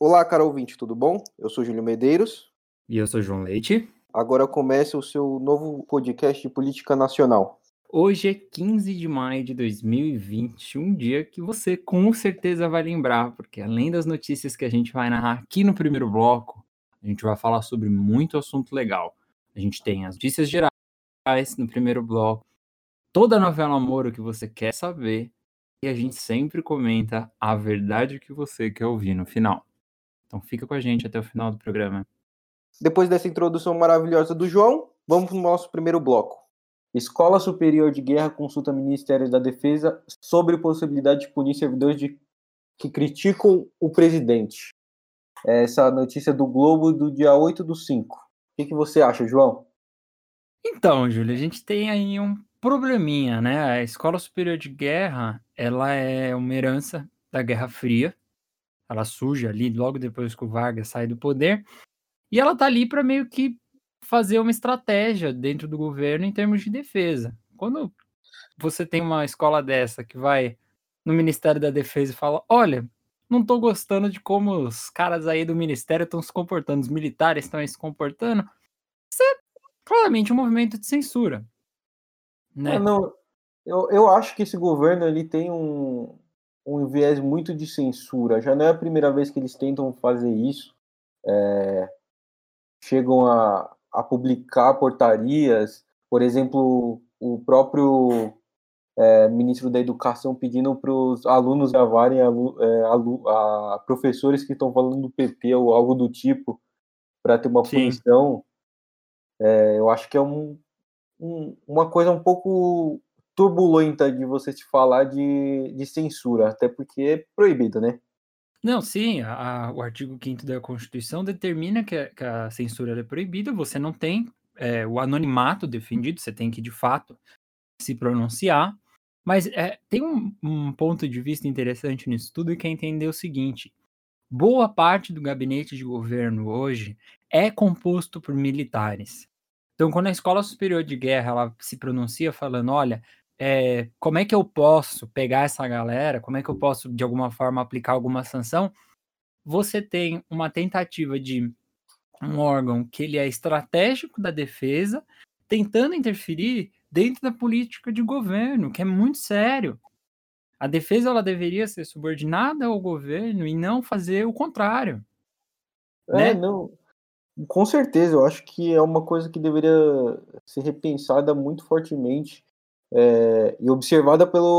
Olá, caro ouvinte, tudo bom? Eu sou Júlio Medeiros. E eu sou João Leite. Agora começa o seu novo podcast de política nacional. Hoje é 15 de maio de 2020, um dia que você com certeza vai lembrar, porque além das notícias que a gente vai narrar aqui no primeiro bloco, a gente vai falar sobre muito assunto legal. A gente tem as notícias gerais no primeiro bloco, toda a novela Moro que você quer saber, e a gente sempre comenta a verdade que você quer ouvir no final. Então fica com a gente até o final do programa. Depois dessa introdução maravilhosa do João, vamos para o nosso primeiro bloco. Escola Superior de Guerra consulta Ministério da Defesa sobre possibilidade de punir servidores de... que criticam o presidente. Essa notícia do Globo do dia 8 do 5. O que, que você acha, João? Então, Júlio, a gente tem aí um probleminha, né? A Escola Superior de Guerra, ela é uma herança da Guerra Fria, ela surge ali logo depois que o Vargas sai do poder, e ela tá ali para meio que fazer uma estratégia dentro do governo em termos de defesa. Quando você tem uma escola dessa que vai no Ministério da Defesa e fala: "Olha, não tô gostando de como os caras aí do ministério estão se comportando, os militares estão se comportando", isso é claramente um movimento de censura. Né? É, não, eu, eu acho que esse governo ele tem um, um viés muito de censura. Já não é a primeira vez que eles tentam fazer isso. É, chegam a, a publicar portarias, por exemplo, o próprio é, ministro da Educação pedindo para os alunos gravarem a, é, a, professores que estão falando do PP ou algo do tipo para ter uma Sim. punição. É, eu acho que é um, um, uma coisa um pouco turbulenta de você se falar de, de censura, até porque é proibido, né? Não, sim, a, a, o artigo 5 da Constituição determina que a, que a censura é proibida, você não tem é, o anonimato defendido, você tem que, de fato, se pronunciar. Mas é, tem um, um, ponto de vista interessante nisso tudo, que é entender o seguinte: boa parte do gabinete de governo hoje é composto por militares. Então, quando a Escola Superior de Guerra ela se pronuncia falando, olha, é, como é que eu posso pegar essa galera, como é que eu posso, de alguma forma, aplicar alguma sanção, você tem uma tentativa de um órgão que ele é estratégico da defesa, tentando interferir dentro da política de governo, que é muito sério. A defesa ela deveria ser subordinada ao governo e não fazer o contrário. É, né? não. Com certeza, eu acho que é uma coisa que deveria ser repensada muito fortemente é, e observada pelo,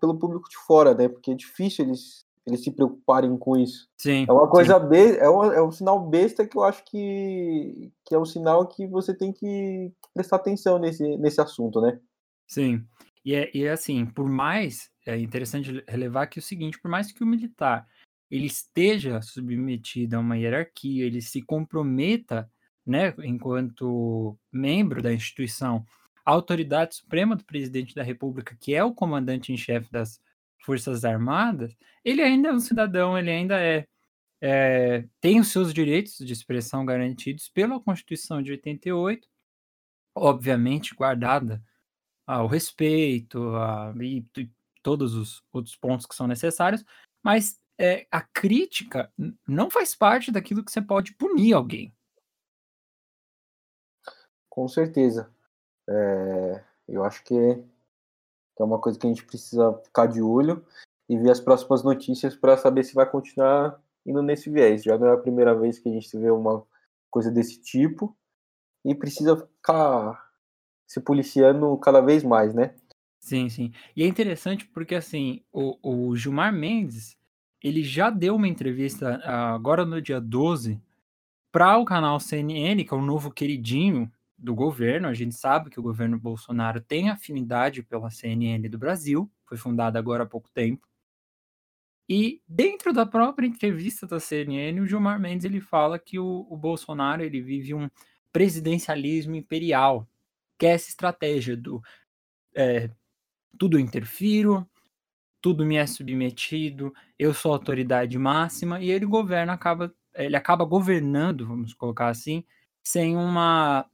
pelo público de fora, né? Porque é difícil eles, eles se preocuparem com isso. Sim. É uma coisa be é, uma, é um sinal besta que eu acho que, que é um sinal que você tem que prestar atenção nesse, nesse assunto, né? Sim. E é, e é assim, por mais é interessante relevar que é o seguinte, por mais que o militar ele esteja submetido a uma hierarquia, ele se comprometa, né, enquanto membro da instituição a autoridade suprema do presidente da República, que é o comandante em chefe das Forças Armadas, ele ainda é um cidadão, ele ainda é, é, tem os seus direitos de expressão garantidos pela Constituição de 88, obviamente guardada ao respeito a, e, e todos os outros pontos que são necessários, mas é, a crítica não faz parte daquilo que você pode punir alguém. Com certeza. É, eu acho que é uma coisa que a gente precisa ficar de olho e ver as próximas notícias para saber se vai continuar indo nesse viés. Já não é a primeira vez que a gente vê uma coisa desse tipo e precisa ficar se policiando cada vez mais, né? Sim, sim. E é interessante porque, assim, o, o Gilmar Mendes, ele já deu uma entrevista agora no dia 12 para o canal CNN, que é o novo queridinho do governo. A gente sabe que o governo Bolsonaro tem afinidade pela CNN do Brasil, foi fundada agora há pouco tempo. E dentro da própria entrevista da CNN, o Gilmar Mendes ele fala que o, o Bolsonaro ele vive um presidencialismo imperial, que é essa estratégia do é, tudo interfiro, tudo me é submetido, eu sou autoridade máxima e ele governa acaba ele acaba governando, vamos colocar assim, sem uma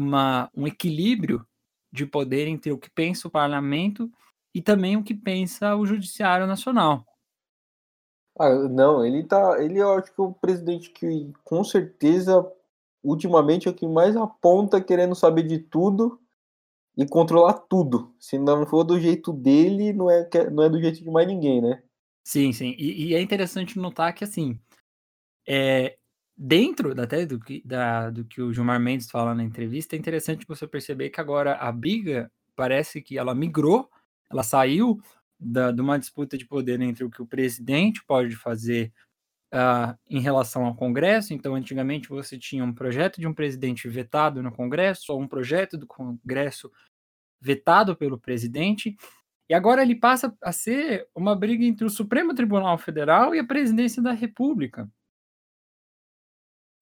uma, um equilíbrio de poder entre o que pensa o parlamento e também o que pensa o judiciário nacional. Ah, não, ele tá. Ele eu acho que é o presidente que com certeza ultimamente é o que mais aponta querendo saber de tudo e controlar tudo. Se não for do jeito dele, não é, não é do jeito de mais ninguém, né? Sim, sim. E, e é interessante notar que assim. É, dentro até do que, da, do que o Gilmar Mendes fala na entrevista, é interessante você perceber que agora a briga parece que ela migrou, ela saiu da, de uma disputa de poder entre o que o presidente pode fazer uh, em relação ao Congresso. Então, antigamente você tinha um projeto de um presidente vetado no Congresso, ou um projeto do Congresso vetado pelo presidente. E agora ele passa a ser uma briga entre o Supremo Tribunal Federal e a presidência da República.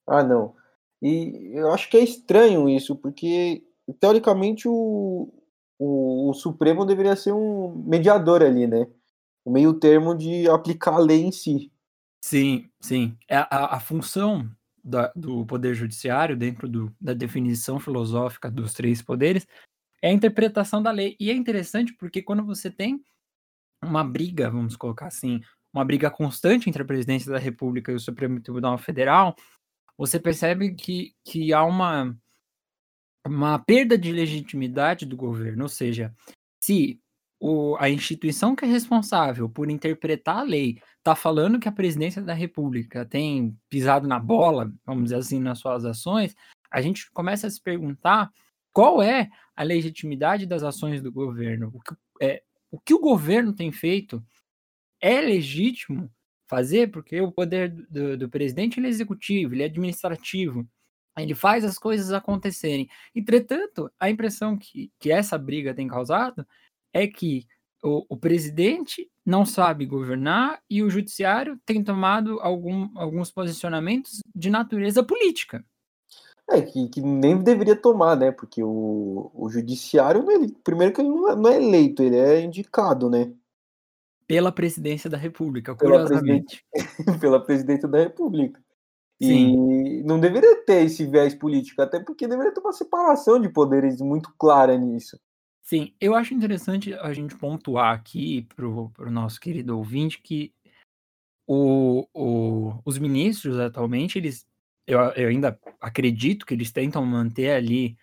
Ah, não. E eu acho que é estranho isso, porque teoricamente o, o, o, Supremo deveria ser um mediador ali, né? O meio termo de aplicar a lei em si. Sim, sim. É a, a função da, do Poder Judiciário, dentro do, da definição filosófica dos três poderes, é a interpretação da lei. E é interessante porque quando você tem uma briga, vamos colocar assim, uma briga constante entre a presidência da República e o Supremo Tribunal Federal, você percebe que, que há uma, uma perda de legitimidade do governo, ou seja, se o, a instituição que é responsável por interpretar a lei está falando que a presidência da República tem pisado na bola, vamos dizer assim, nas suas ações, a gente começa a se perguntar qual é a legitimidade das ações do governo. O que, é, o, que o governo tem feito é legítimo fazer, porque o poder do, do presidente ele é executivo, ele é administrativo. Ele faz as coisas acontecerem. Entretanto, a impressão que, que essa briga tem causado é que o, o, presidente não sabe governar e o judiciário tem tomado algum, alguns posicionamentos de natureza política. É, que, que nem deveria tomar, né? Porque o, o judiciário, ele, primeiro que ele não é, não é eleito, ele é indicado, né? Pela presidência da República, curiosamente. Pela, presidência da República. Sim. E não deveria ter esse viés político, até porque deveria ter uma separação de poderes muito clara nisso. Sim, eu acho interessante a gente pontuar aqui para o nosso querido ouvinte que o, o, os ministros atualmente, eles, eu, eu, ainda acredito que eles tentam manter ali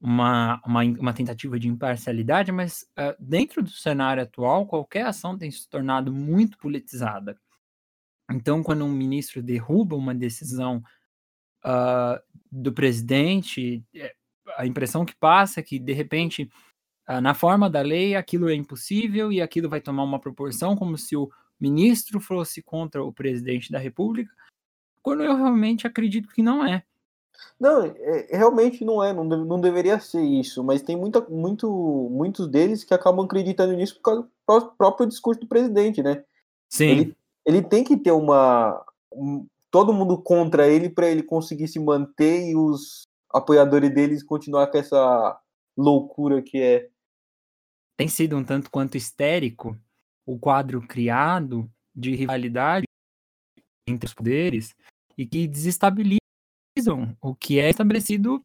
uma, uma, uma tentativa de imparcialidade, mas uh, dentro do cenário atual, qualquer ação tem se tornado muito politizada. Então, quando um ministro derruba uma decisão uh, do presidente, é, a impressão que passa é que, de repente, uh, na forma da lei, aquilo é impossível e aquilo vai tomar uma proporção como se o ministro fosse contra o presidente da República, quando eu realmente acredito que não é. Não, é, realmente não é, não, não deveria ser isso, mas tem muita, muito, muitos deles que acabam acreditando nisso por causa do próprio discurso do presidente, né? Sim. Ele, ele tem que ter uma. Um, todo mundo contra ele para ele conseguir se manter e os apoiadores deles continuar com essa loucura que é. Tem sido um tanto quanto histérico o quadro criado de rivalidade entre os poderes e que o que é estabelecido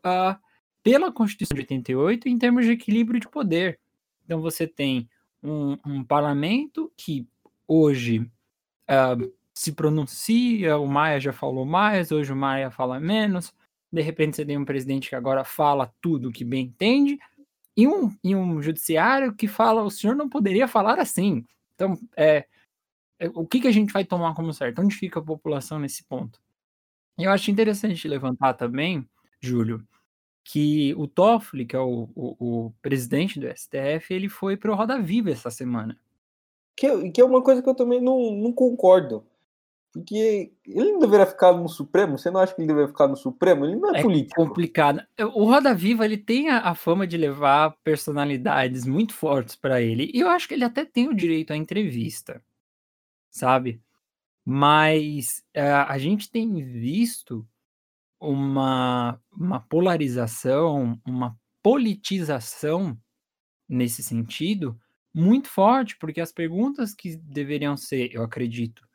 uh, pela Constituição de 88 em termos de equilíbrio de poder. Então você tem um, um parlamento que hoje uh, se pronuncia, o Maia já falou mais, hoje o Maia fala menos, de repente você tem um presidente que agora fala tudo que bem entende, e um, e um judiciário que fala, o senhor não poderia falar assim. Então, é, é, o que, que a gente vai tomar como certo? Onde fica a população nesse ponto? E eu acho interessante levantar também, Júlio, que o Toffoli, que é o, o, o presidente do STF, ele foi para o Roda Viva essa semana. Que, que é uma coisa que eu também não, não concordo. Porque ele não deveria ficar no Supremo? Você não acha que ele deveria ficar no Supremo? Ele não é, é político. complicado. O Roda Viva ele tem a, a fama de levar personalidades muito fortes para ele. E eu acho que ele até tem o direito à entrevista, sabe? Mas é, a gente tem visto uma, uma polarização, uma politização nesse sentido, muito forte, porque as perguntas que deveriam ser, eu acredito,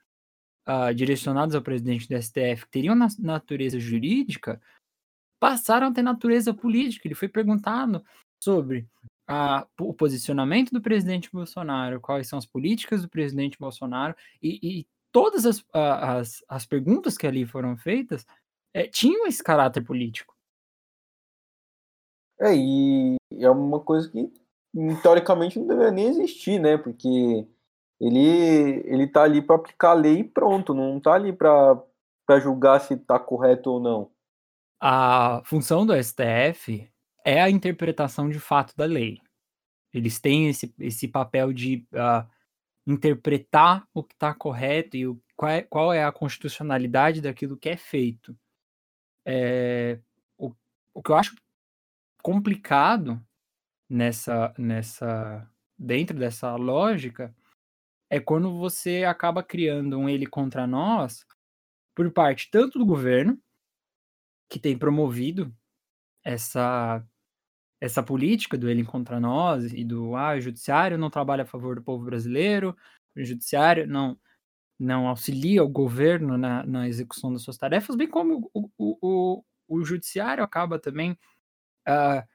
uh, direcionadas ao presidente do STF, que teriam na natureza jurídica, passaram a ter natureza política. Ele foi perguntado sobre uh, o posicionamento do presidente Bolsonaro, quais são as políticas do presidente Bolsonaro, e, e todas as, as, as perguntas que ali foram feitas é, tinham esse caráter político. É, e é uma coisa que teoricamente não deveria nem existir, né? Porque ele ele tá ali para aplicar a lei e pronto, não tá ali para julgar se tá correto ou não. A função do STF é a interpretação de fato da lei. Eles têm esse, esse papel de uh, interpretar o que está correto e o, qual, é, qual é a constitucionalidade daquilo que é feito. É, o, o que eu acho complicado nessa, nessa dentro dessa lógica é quando você acaba criando um ele contra nós por parte tanto do governo que tem promovido essa essa política do ele contra nós e do ah, o judiciário não trabalha a favor do povo brasileiro, o judiciário não não auxilia o governo na, na execução das suas tarefas, bem como o, o, o, o judiciário acaba também uh,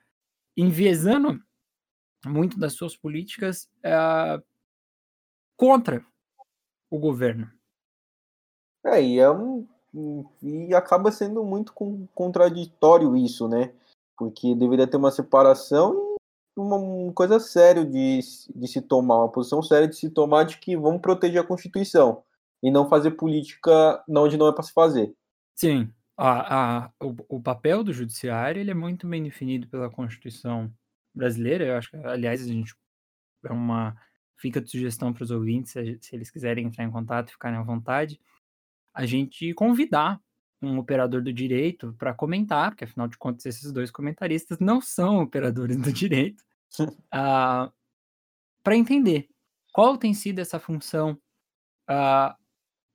enviesando muito das suas políticas uh, contra o governo. É, e, é um, e acaba sendo muito contraditório isso, né? Porque deveria ter uma separação e uma coisa séria de, de se tomar, uma posição séria de se tomar de que vamos proteger a Constituição e não fazer política onde não é para se fazer. Sim, a, a, o, o papel do judiciário ele é muito bem definido pela Constituição brasileira. Eu acho que, aliás, a gente é uma fica de sugestão para os ouvintes, se, eles quiserem entrar em contato e ficarem à vontade, a gente convidar um operador do direito para comentar, porque afinal de contas esses dois comentaristas não são operadores do direito, uh, ah, para entender qual tem sido essa função uh,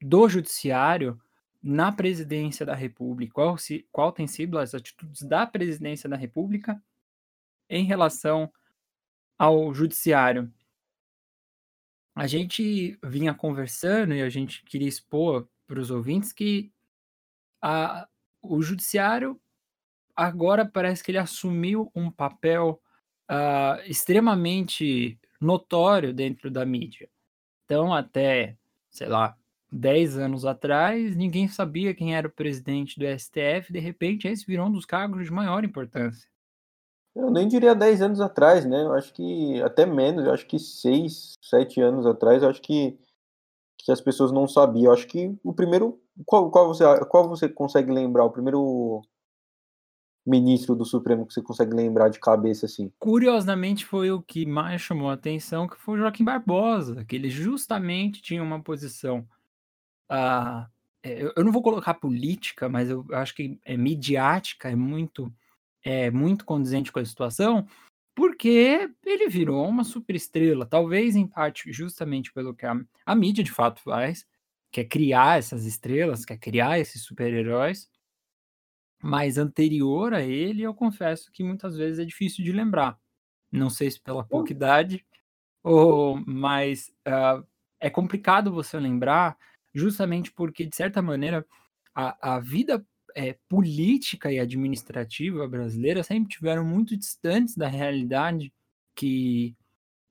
do judiciário na presidência da República, qual, se, qual tem sido as atitudes da presidência da República em relação ao judiciário. A gente vinha conversando e a gente queria expor para os ouvintes que a, o judiciário agora parece que ele assumiu um papel uh, extremamente notório dentro da mídia. Então, até, sei lá, 10 anos atrás, ninguém sabia quem era o presidente do STF, de repente esse virou um dos cargos de maior importância. Eu nem diria 10 anos atrás, né? Eu acho que até menos, eu acho que 6, 7 anos atrás, eu acho que, que as pessoas não sabiam. Eu acho que o primeiro. Qual, qual, você, qual você consegue lembrar? O primeiro ministro do Supremo que você consegue lembrar de cabeça assim? Curiosamente foi o que mais chamou a atenção, que foi o Joaquim Barbosa, que ele justamente tinha uma posição. Uh, eu não vou colocar política, mas eu acho que é midiática, é muito é, muito condizente com a situação, porque ele virou uma superestrela, talvez em parte justamente pelo que a, a mídia de fato faz, que é criar essas estrelas, quer criar esses super-heróis, mas anterior a ele, eu confesso que muitas vezes é difícil de lembrar. Não sei se pela pouca idade, ou, mas uh, é complicado você lembrar, justamente porque, de certa maneira, a, a vida é, política e administrativa brasileira sempre tiveram muito distantes da realidade que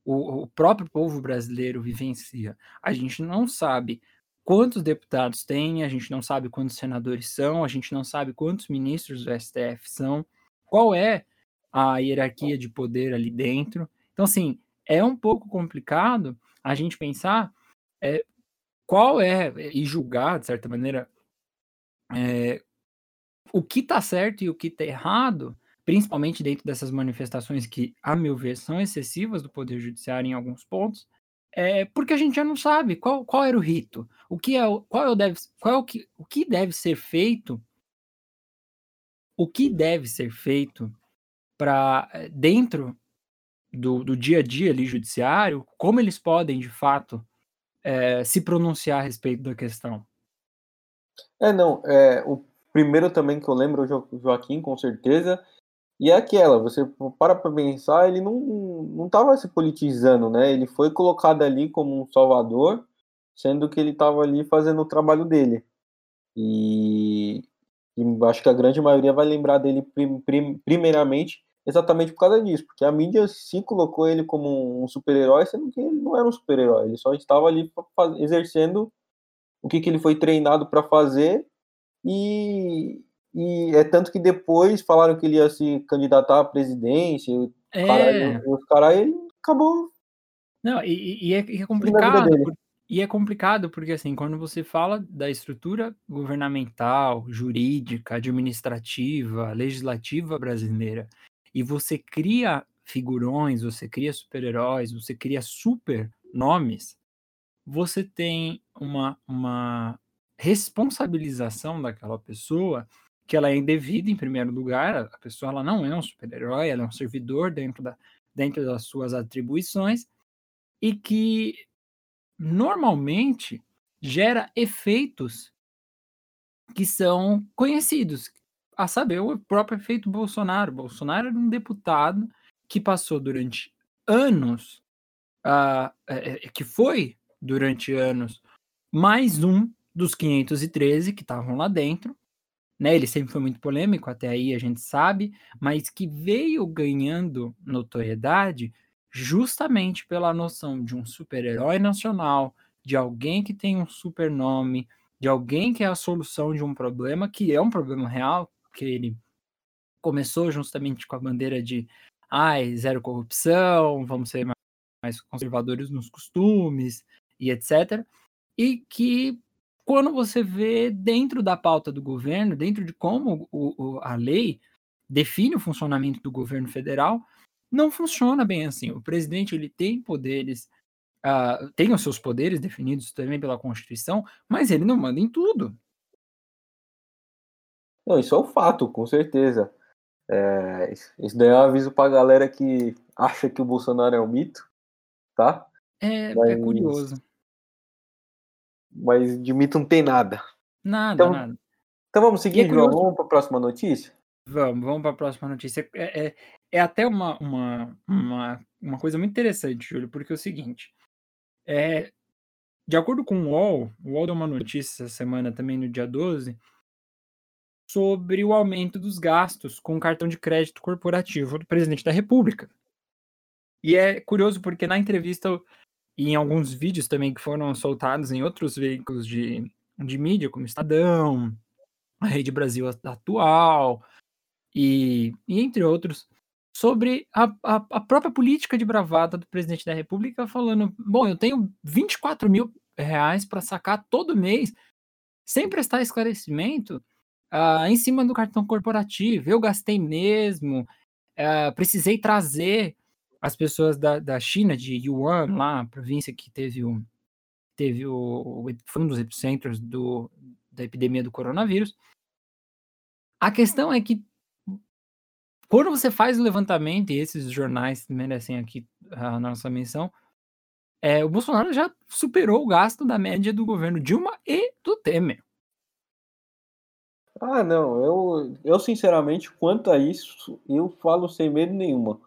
o, o próprio povo brasileiro vivencia. A gente não sabe quantos deputados tem, a gente não sabe quantos senadores são, a gente não sabe quantos ministros do STF são, qual é a hierarquia de poder ali dentro. Então, assim, é um pouco complicado a gente pensar é, qual é, e julgar, de certa maneira, é, o que está certo e o que está errado, principalmente dentro dessas manifestações que, a meu ver, são excessivas do Poder Judiciário em alguns pontos, é porque a gente já não sabe qual, qual era o rito, o que é, qual é o deve, qual é o que, o que deve ser feito, o que deve ser feito para eh, dentro do, do dia a dia ali judiciário, como eles podem de fato é, se pronunciar a respeito da questão. É, não, é, o primeiro também que eu lembro o Joaquim, com certeza. E é aquela, você para para pensar, ele não não estava se politizando, né? Ele foi colocado ali como um salvador, sendo que ele estava ali fazendo o trabalho dele. E, e, acho que a grande maioria vai lembrar dele prim, prim, primeiramente exatamente por causa disso, porque a mídia se colocou ele como um super-herói, sendo que ele não era um super-herói, ele só estava ali exercendo o que, que ele foi treinado para fazer, e, e é tanto que depois falaram que ele ia se candidatar à presidência, É. caralho, e os caras, ele acabou. Não, e, e- é, e é complicado. E é complicado porque, assim, quando você fala da estrutura governamental, jurídica, administrativa, legislativa brasileira, e você cria figurões, você cria super-heróis, você cria super nomes, você tem uma, uma responsabilização daquela pessoa que ela é indevida em primeiro lugar, a pessoa ela não é um super-herói, ela é um servidor dentro, da, dentro das suas atribuições e que normalmente gera efeitos que são conhecidos, a saber, o próprio efeito Bolsonaro. Bolsonaro era um deputado que passou durante anos, é, que foi durante anos mais um dos 513 que estavam lá dentro, né? Ele sempre foi muito polêmico, até aí a gente sabe, mas que veio ganhando notoriedade justamente pela noção de um super-herói nacional, de alguém que tem um super nome, de alguém que é a solução de um problema que é um problema real, que ele começou justamente com a bandeira de ai, zero corrupção, vamos ser mais conservadores nos costumes e etc. E que quando você vê dentro da pauta do governo, dentro de como o, o, a lei define o funcionamento do governo federal, não funciona bem assim. O presidente ele tem poderes, uh, tem os seus poderes definidos também pela Constituição, mas ele não manda em tudo. Não, isso é um fato, com certeza. É, isso daí é um aviso pra galera que acha que o Bolsonaro é um mito, tá? É, Mas- é curioso. Mas de mito não tem nada. Nada, Então, nada. Então vamos seguir, é João. Vamos para a próxima notícia? Vamos, vamos para a próxima notícia. É, é, é até uma, uma, uma, uma coisa muito interessante, Júlio, porque é o seguinte: é, de acordo com o UOL, o UOL deu uma notícia essa semana também, no dia 12, sobre o aumento dos gastos com o cartão de crédito corporativo do presidente da República. E é curioso porque na entrevista e em alguns vídeos também que foram soltados em outros veículos de, de mídia, como Estadão, a Rede Brasil Atual, e, e entre outros, sobre a, a, a própria política de bravata do presidente da República, falando: bom, eu tenho 24 mil reais para sacar todo mês, sem prestar esclarecimento, ah, em cima do cartão corporativo. Eu gastei mesmo, ah, precisei trazer as pessoas da, da China, de Yuan, lá, a província que teve o. Teve o, foi um dos epicentros do, da epidemia do coronavírus. A questão é que quando você faz o levantamento, e esses jornais merecem aqui a nossa menção, é, o Bolsonaro já superou o gasto da média do governo Dilma e do Temer. Ah, não. Eu, eu sinceramente, quanto a isso, eu falo sem medo nenhuma.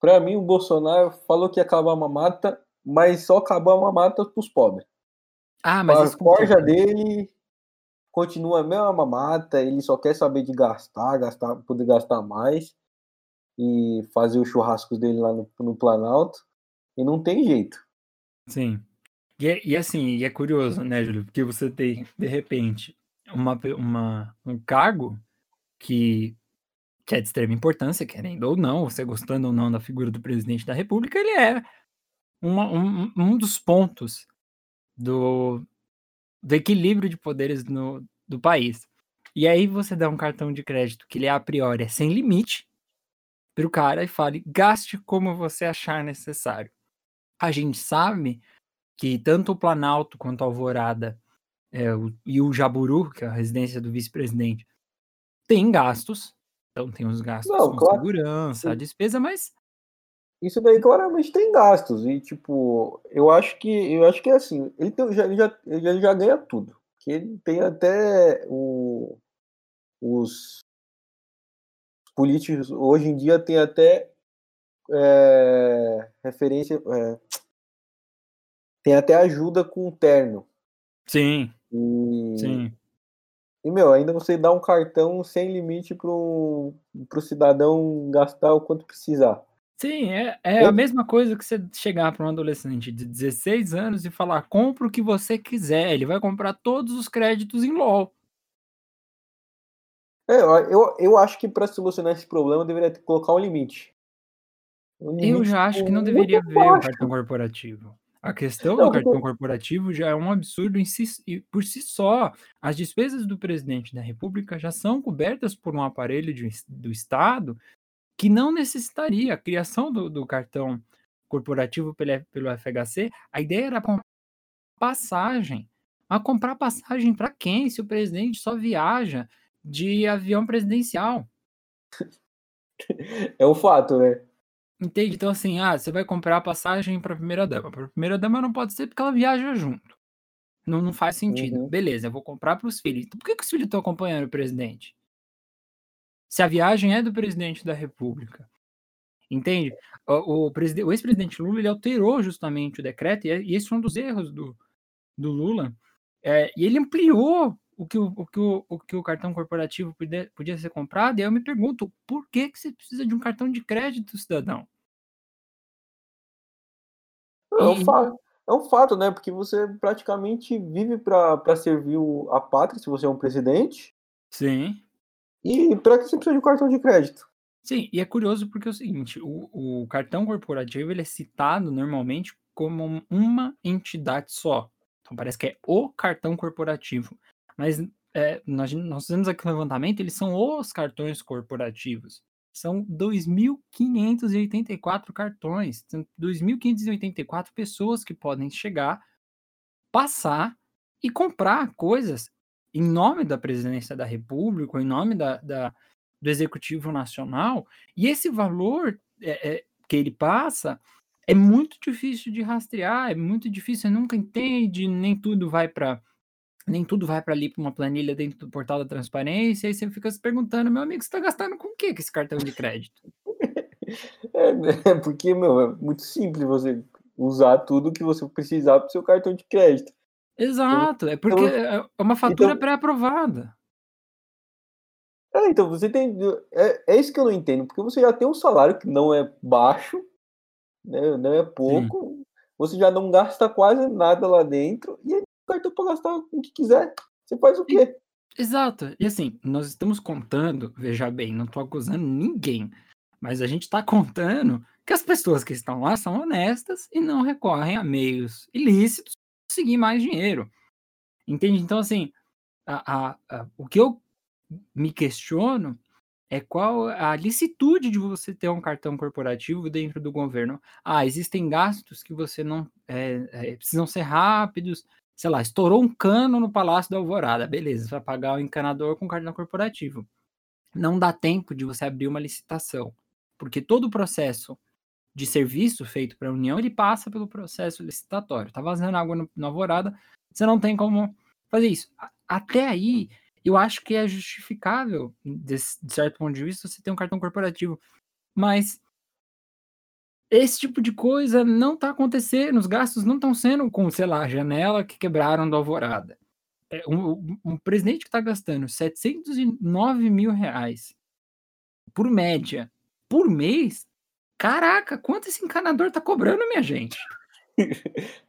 Para mim, o Bolsonaro falou que ia acabar a mamata, mas só acabou a mamata para os pobres. Ah, mas a corja certeza. dele continua a mesma mamata, ele só quer saber de gastar, gastar, poder gastar mais e fazer os churrascos dele lá no, no Planalto. E não tem jeito. Sim. E, é- e assim, e é curioso, né, Júlio? Porque você tem, de repente, uma, uma, um cargo que, que é de extrema importância, querendo ou não, você gostando ou não da figura do presidente da República, ele é uma- um, um dos pontos do, do equilíbrio de poderes no, do país. E aí você dá um cartão de crédito que ele a priori é sem limite para o cara e fale, gaste como você achar necessário. A gente sabe que tanto o Planalto quanto a Alvorada é, e o Jaburu, que é a residência do vice-presidente, tem gastos. Então tem os gastos Não, com claro. segurança, a despesa, mas Isso daí claramente tem gastos. E, tipo, eu acho que eu acho que é assim, ele, tem, já, ele, já, ele já ganha tudo. Que ele tem até o, os políticos hoje em dia tem até é, referência. é, tem até ajuda com o terno. sim, E, sim. E, meu, ainda você dá um cartão sem limite pro, pro cidadão gastar o quanto precisar. Sim, é, é a mesma coisa que você chegar para um adolescente de 16 anos e falar: compra o que você quiser. Ele vai comprar todos os créditos em LOL. É, eu, eu acho que para solucionar esse problema deveria colocar um limite. Um limite eu já acho que não deveria ver o cartão corporativo. A questão do cartão corporativo já é um absurdo em si, por si só. As despesas do presidente da República já são cobertas por um aparelho de, do Estado que não necessitaria a criação do, do cartão corporativo pelo, pelo FHC. A ideia era comprar passagem. Mas comprar passagem para quem? Se o presidente só viaja de avião presidencial. É um fato, né? Entende? Então, assim, ah, você vai comprar a passagem para a primeira dama. Para a primeira dama não pode ser porque ela viaja junto. Não, não faz sentido. Uhum. Beleza, eu vou comprar para os filhos. Então, por que, que os filhos estão acompanhando o presidente? se a viagem é do presidente da República. Entende? O, o, o ex-presidente Lula ele alterou justamente o decreto, e, e esse foi um dos erros do, do Lula, é, e ele ampliou o que o, o, que o, o que o cartão corporativo podia, podia ser comprado, e aí eu me pergunto, por que, que você precisa de um cartão de crédito, cidadão? É um, fato, é um fato, né? Porque você praticamente vive para servir a pátria, se você é um presidente. Sim. E para que você precisa de um cartão de crédito? Sim, e é curioso porque é o seguinte, o, o cartão corporativo ele é citado normalmente como uma entidade só. Então parece que é o cartão corporativo. Mas é, nós, nós fizemos aqui um levantamento, eles são os cartões corporativos. São 2.584 cartões. São 2.584 pessoas que podem chegar, passar e comprar coisas em nome da presidência da República, em nome da, da do Executivo Nacional, e esse valor é, é, que ele passa é muito difícil de rastrear, é muito difícil, você nunca entende, nem tudo vai para nem tudo vai para ali para uma planilha dentro do portal da transparência, e você fica se perguntando, meu amigo, você está gastando com o que esse cartão de crédito? É, é, porque, meu, é muito simples você usar tudo que você precisar para o seu cartão de crédito. Exato, é porque então, é, é uma fatura então, pré-aprovada. É, então você tem. É, é isso que eu não entendo, porque você já tem um salário que não é baixo, né, não é pouco, Sim. você já não gasta quase nada lá dentro, e o cartão para gastar o que quiser. Você faz o quê? Exato. E assim, nós estamos contando, veja bem, não estou acusando ninguém, mas a gente está contando que as pessoas que estão lá são honestas e não recorrem a meios ilícitos conseguir mais dinheiro. Entende? Então, assim, a, a, a, o que eu me questiono é qual a licitude de você ter um cartão corporativo dentro do governo. Ah, existem gastos que você não é, é, precisam ser rápidos. Sei lá, estourou um cano no Palácio da Alvorada, beleza, você vai pagar o encanador com cartão corporativo. Não dá tempo de você abrir uma licitação, porque todo o processo de serviço feito para a União, ele passa pelo processo licitatório. Tá vazando água no, na alvorada, você não tem como fazer isso. Até aí, eu acho que é justificável, de, de certo ponto de vista, você ter um cartão corporativo. Mas esse tipo de coisa não está acontecendo, os gastos não estão sendo com, sei lá, a janela que quebraram da alvorada. É, um, um, presidente que está gastando 709 mil reais por média por mês Caraca, quanto esse encanador tá cobrando, minha gente?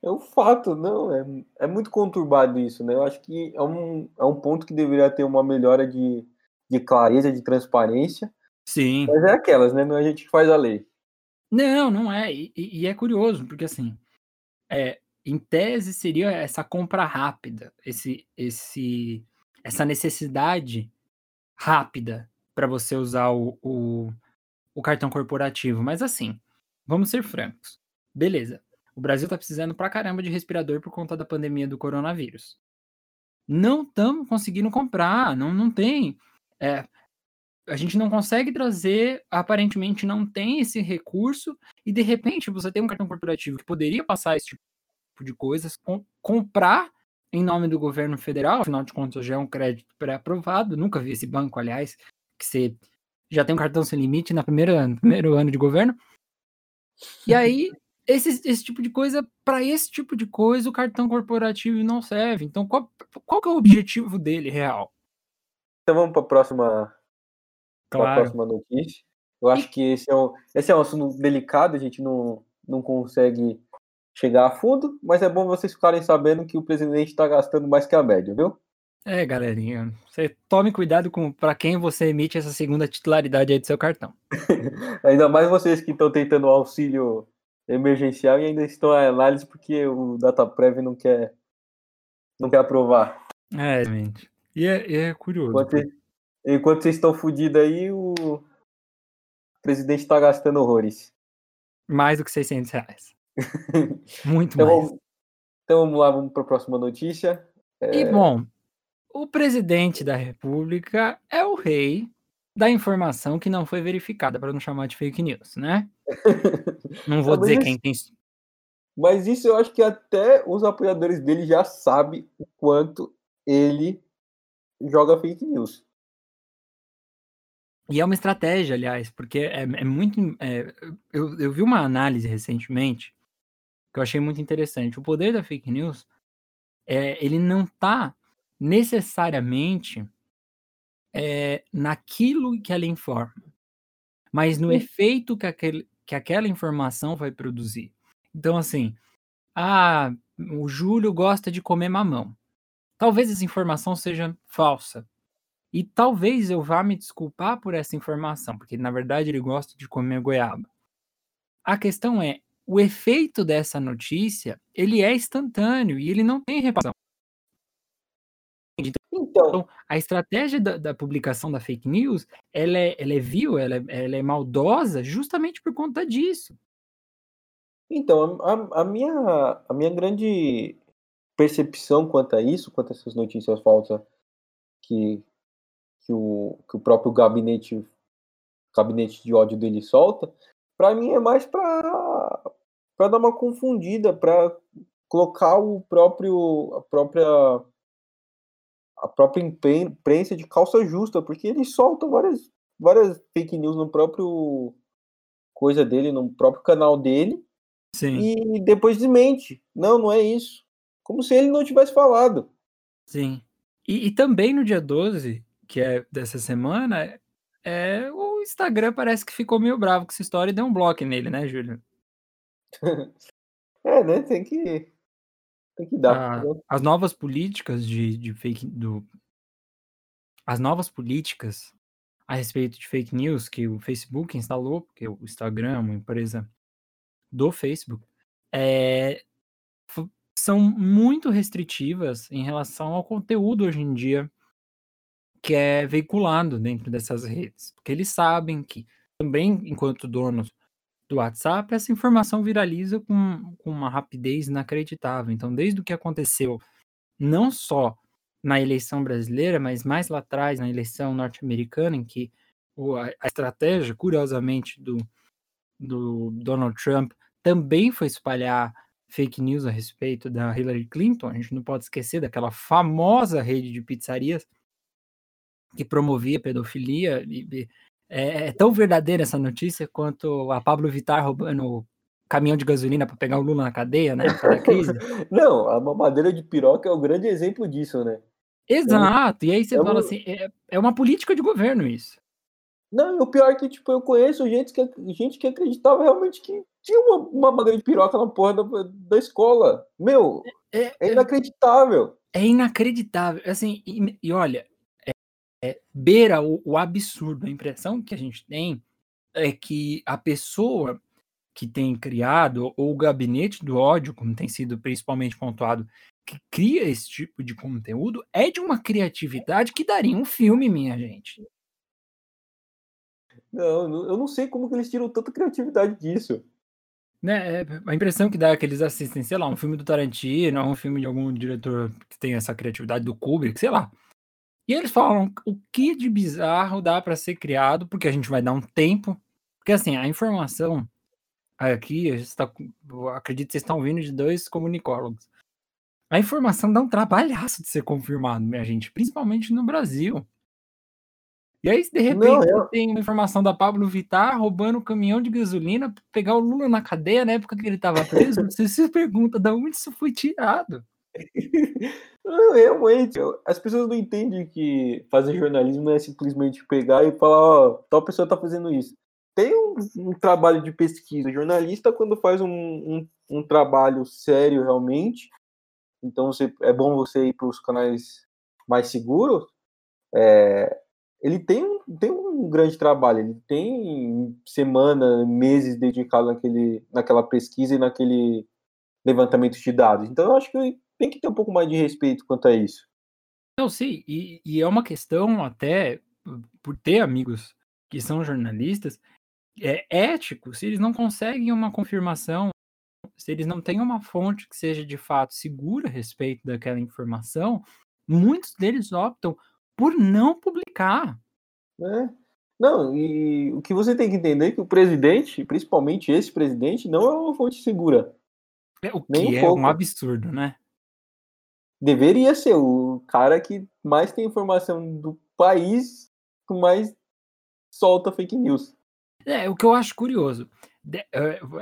É um fato, não, é, é muito conturbado isso, né? Eu acho que é um, é um ponto que deveria ter uma melhora de, de clareza, de transparência. Sim. Mas é aquelas, né? Não é a gente que faz a lei. Não, não é. E, e é curioso, porque assim, é, em tese seria essa compra rápida, esse, esse, essa necessidade rápida para você usar o, o o cartão corporativo. Mas assim, vamos ser francos. Beleza. O Brasil tá precisando pra caramba de respirador por conta da pandemia do coronavírus. Não estamos conseguindo comprar, não, não tem. É, a gente não consegue trazer, aparentemente não tem esse recurso, e de repente você tem um cartão corporativo que poderia passar esse tipo de coisas, com, comprar em nome do governo federal, afinal de contas já é um crédito pré-aprovado, nunca vi esse banco, aliás, que você já tem um cartão sem limite na primeira, no primeiro ano de governo. E aí, esse, esse tipo de coisa, para esse tipo de coisa, o cartão corporativo não serve. Então, qual, qual que é o objetivo dele real? Então vamos para a próxima, claro. próxima notícia. Eu acho que esse é um, esse é um assunto delicado, a gente não, não consegue chegar a fundo, mas é bom vocês ficarem sabendo que o presidente está gastando mais que a média, viu? É, galerinha, você tome cuidado com para quem você emite essa segunda titularidade aí do seu cartão. ainda mais vocês que estão tentando auxílio emergencial e ainda estão em análise porque o DataPrev não quer não quer aprovar. É, gente. E é, é curioso. Enquanto, enquanto vocês estão fodidos aí, o presidente está gastando horrores. Mais do que 600 reais. Muito então, mais. Vamos, então vamos lá, vamos para a próxima notícia. É... E bom, o presidente da República é o rei da informação que não foi verificada, para não chamar de fake news, né? Não vou dizer quem tem. Mas isso eu acho que até os apoiadores dele já sabem o quanto ele joga fake news. E é uma estratégia, aliás, porque é, é muito. É, eu, eu vi uma análise recentemente que eu achei muito interessante. O poder da fake news é, ele não está necessariamente é, naquilo que ela informa, mas no efeito que, aquele, que aquela informação vai produzir. Então, assim, ah, o Júlio gosta de comer mamão. Talvez essa informação seja falsa. E talvez eu vá me desculpar por essa informação, porque na verdade ele gosta de comer goiaba. A questão é, o efeito dessa notícia, ele é instantâneo e ele não tem reparação. Então, a estratégia da, da, publicação da fake news, ela é, ela é vil, ela é, ela é maldosa justamente por conta disso. Então, a, a, minha, a minha grande percepção quanto a isso, quanto a essas notícias falsas que, que, o, que o próprio gabinete, gabinete de ódio dele solta, para mim é mais para dar uma confundida, para colocar o próprio a própria a própria imprensa de calça justa, porque ele solta várias, várias fake news no próprio coisa dele, no próprio canal dele. Sim. E depois desmente. Não, não é isso. Como se ele não tivesse falado. Sim. E, e também no dia 12, que é dessa semana, é, o Instagram parece que ficou meio bravo com essa história e deu um bloco nele, né, Júlio? é, né? Tem que tem que dar. Ah, as novas políticas de, de fake do as novas políticas a respeito de fake news que o Facebook instalou, porque o Instagram é uma empresa do Facebook, é, são muito restritivas em relação ao conteúdo hoje em dia que é veiculado dentro dessas redes, porque eles sabem que também, enquanto donos do WhatsApp, essa informação viraliza com, com uma rapidez inacreditável. Então, desde o que aconteceu, não só na eleição brasileira, mas mais lá atrás, na eleição norte-americana, em que a, estratégia, curiosamente, do, do Donald Trump também foi espalhar fake news a respeito da Hillary Clinton. A gente não pode esquecer daquela famosa rede de pizzarias que promovia pedofilia e, é, é, tão verdadeira essa notícia quanto a Pablo Vittar roubando caminhão de gasolina para pegar o Lula na cadeia, né? crise. Não, a mamadeira de piroca é o grande exemplo disso, né? Exato. e aí você é fala assim, é, é uma política de governo isso. Não, o pior é que, tipo, eu conheço gente que, gente que acreditava realmente que tinha uma, uma madeira de piroca na porra da, da escola. Meu, é, é, é inacreditável. É inacreditável. Assim, e, e olha, é, beira o, o absurdo. A impressão que a gente tem é que a pessoa que tem criado, ou o gabinete do ódio, como tem sido principalmente pontuado, que cria esse tipo de conteúdo, é de uma criatividade que daria um filme, minha gente. Não, eu não sei como que eles tiram tanta criatividade disso. Né, é, a impressão que dá é que eles assistem, sei lá, um filme do Tarantino, um filme de algum diretor que tem essa criatividade do Kubrick, sei lá. E eles falam o que de bizarro dá para ser criado, porque a gente vai dar um tempo. Porque assim, a informação aqui, está, acredito que vocês estão ouvindo de dois comunicólogos. A informação dá um trabalhaço de ser confirmado, minha gente, principalmente no Brasil. E aí, de repente, Não, eu... tem uma informação da Pablo Vittar roubando um caminhão de gasolina para pegar o Lula na cadeia na época que ele estava preso. Você se pergunta de onde isso foi tirado. Realmente, as pessoas não entendem que fazer jornalismo é simplesmente pegar e falar, ó, oh, tal pessoa tá fazendo isso. tem um, um, trabalho de pesquisa. jornalista, quando faz um, um, um trabalho sério realmente, então você, é bom você ir para os canais mais seguros, é, ele tem tem um grande trabalho, ele tem semana, meses dedicados naquele, naquela pesquisa e naquele levantamento de dados. Então eu acho que tem que ter um pouco mais de respeito quanto a isso. Não, sim, e, e é uma questão até por ter amigos que são jornalistas, é ético se eles não conseguem uma confirmação, se eles não têm uma fonte que seja de fato segura a respeito daquela informação, muitos deles optam por não publicar. É. Não, e o que você tem que entender é que o presidente, principalmente esse presidente, não é uma fonte segura. É, o que um é pouco. um absurdo, né? Deveria ser o cara que mais tem informação do país, que mais solta fake news. É, o que eu acho curioso.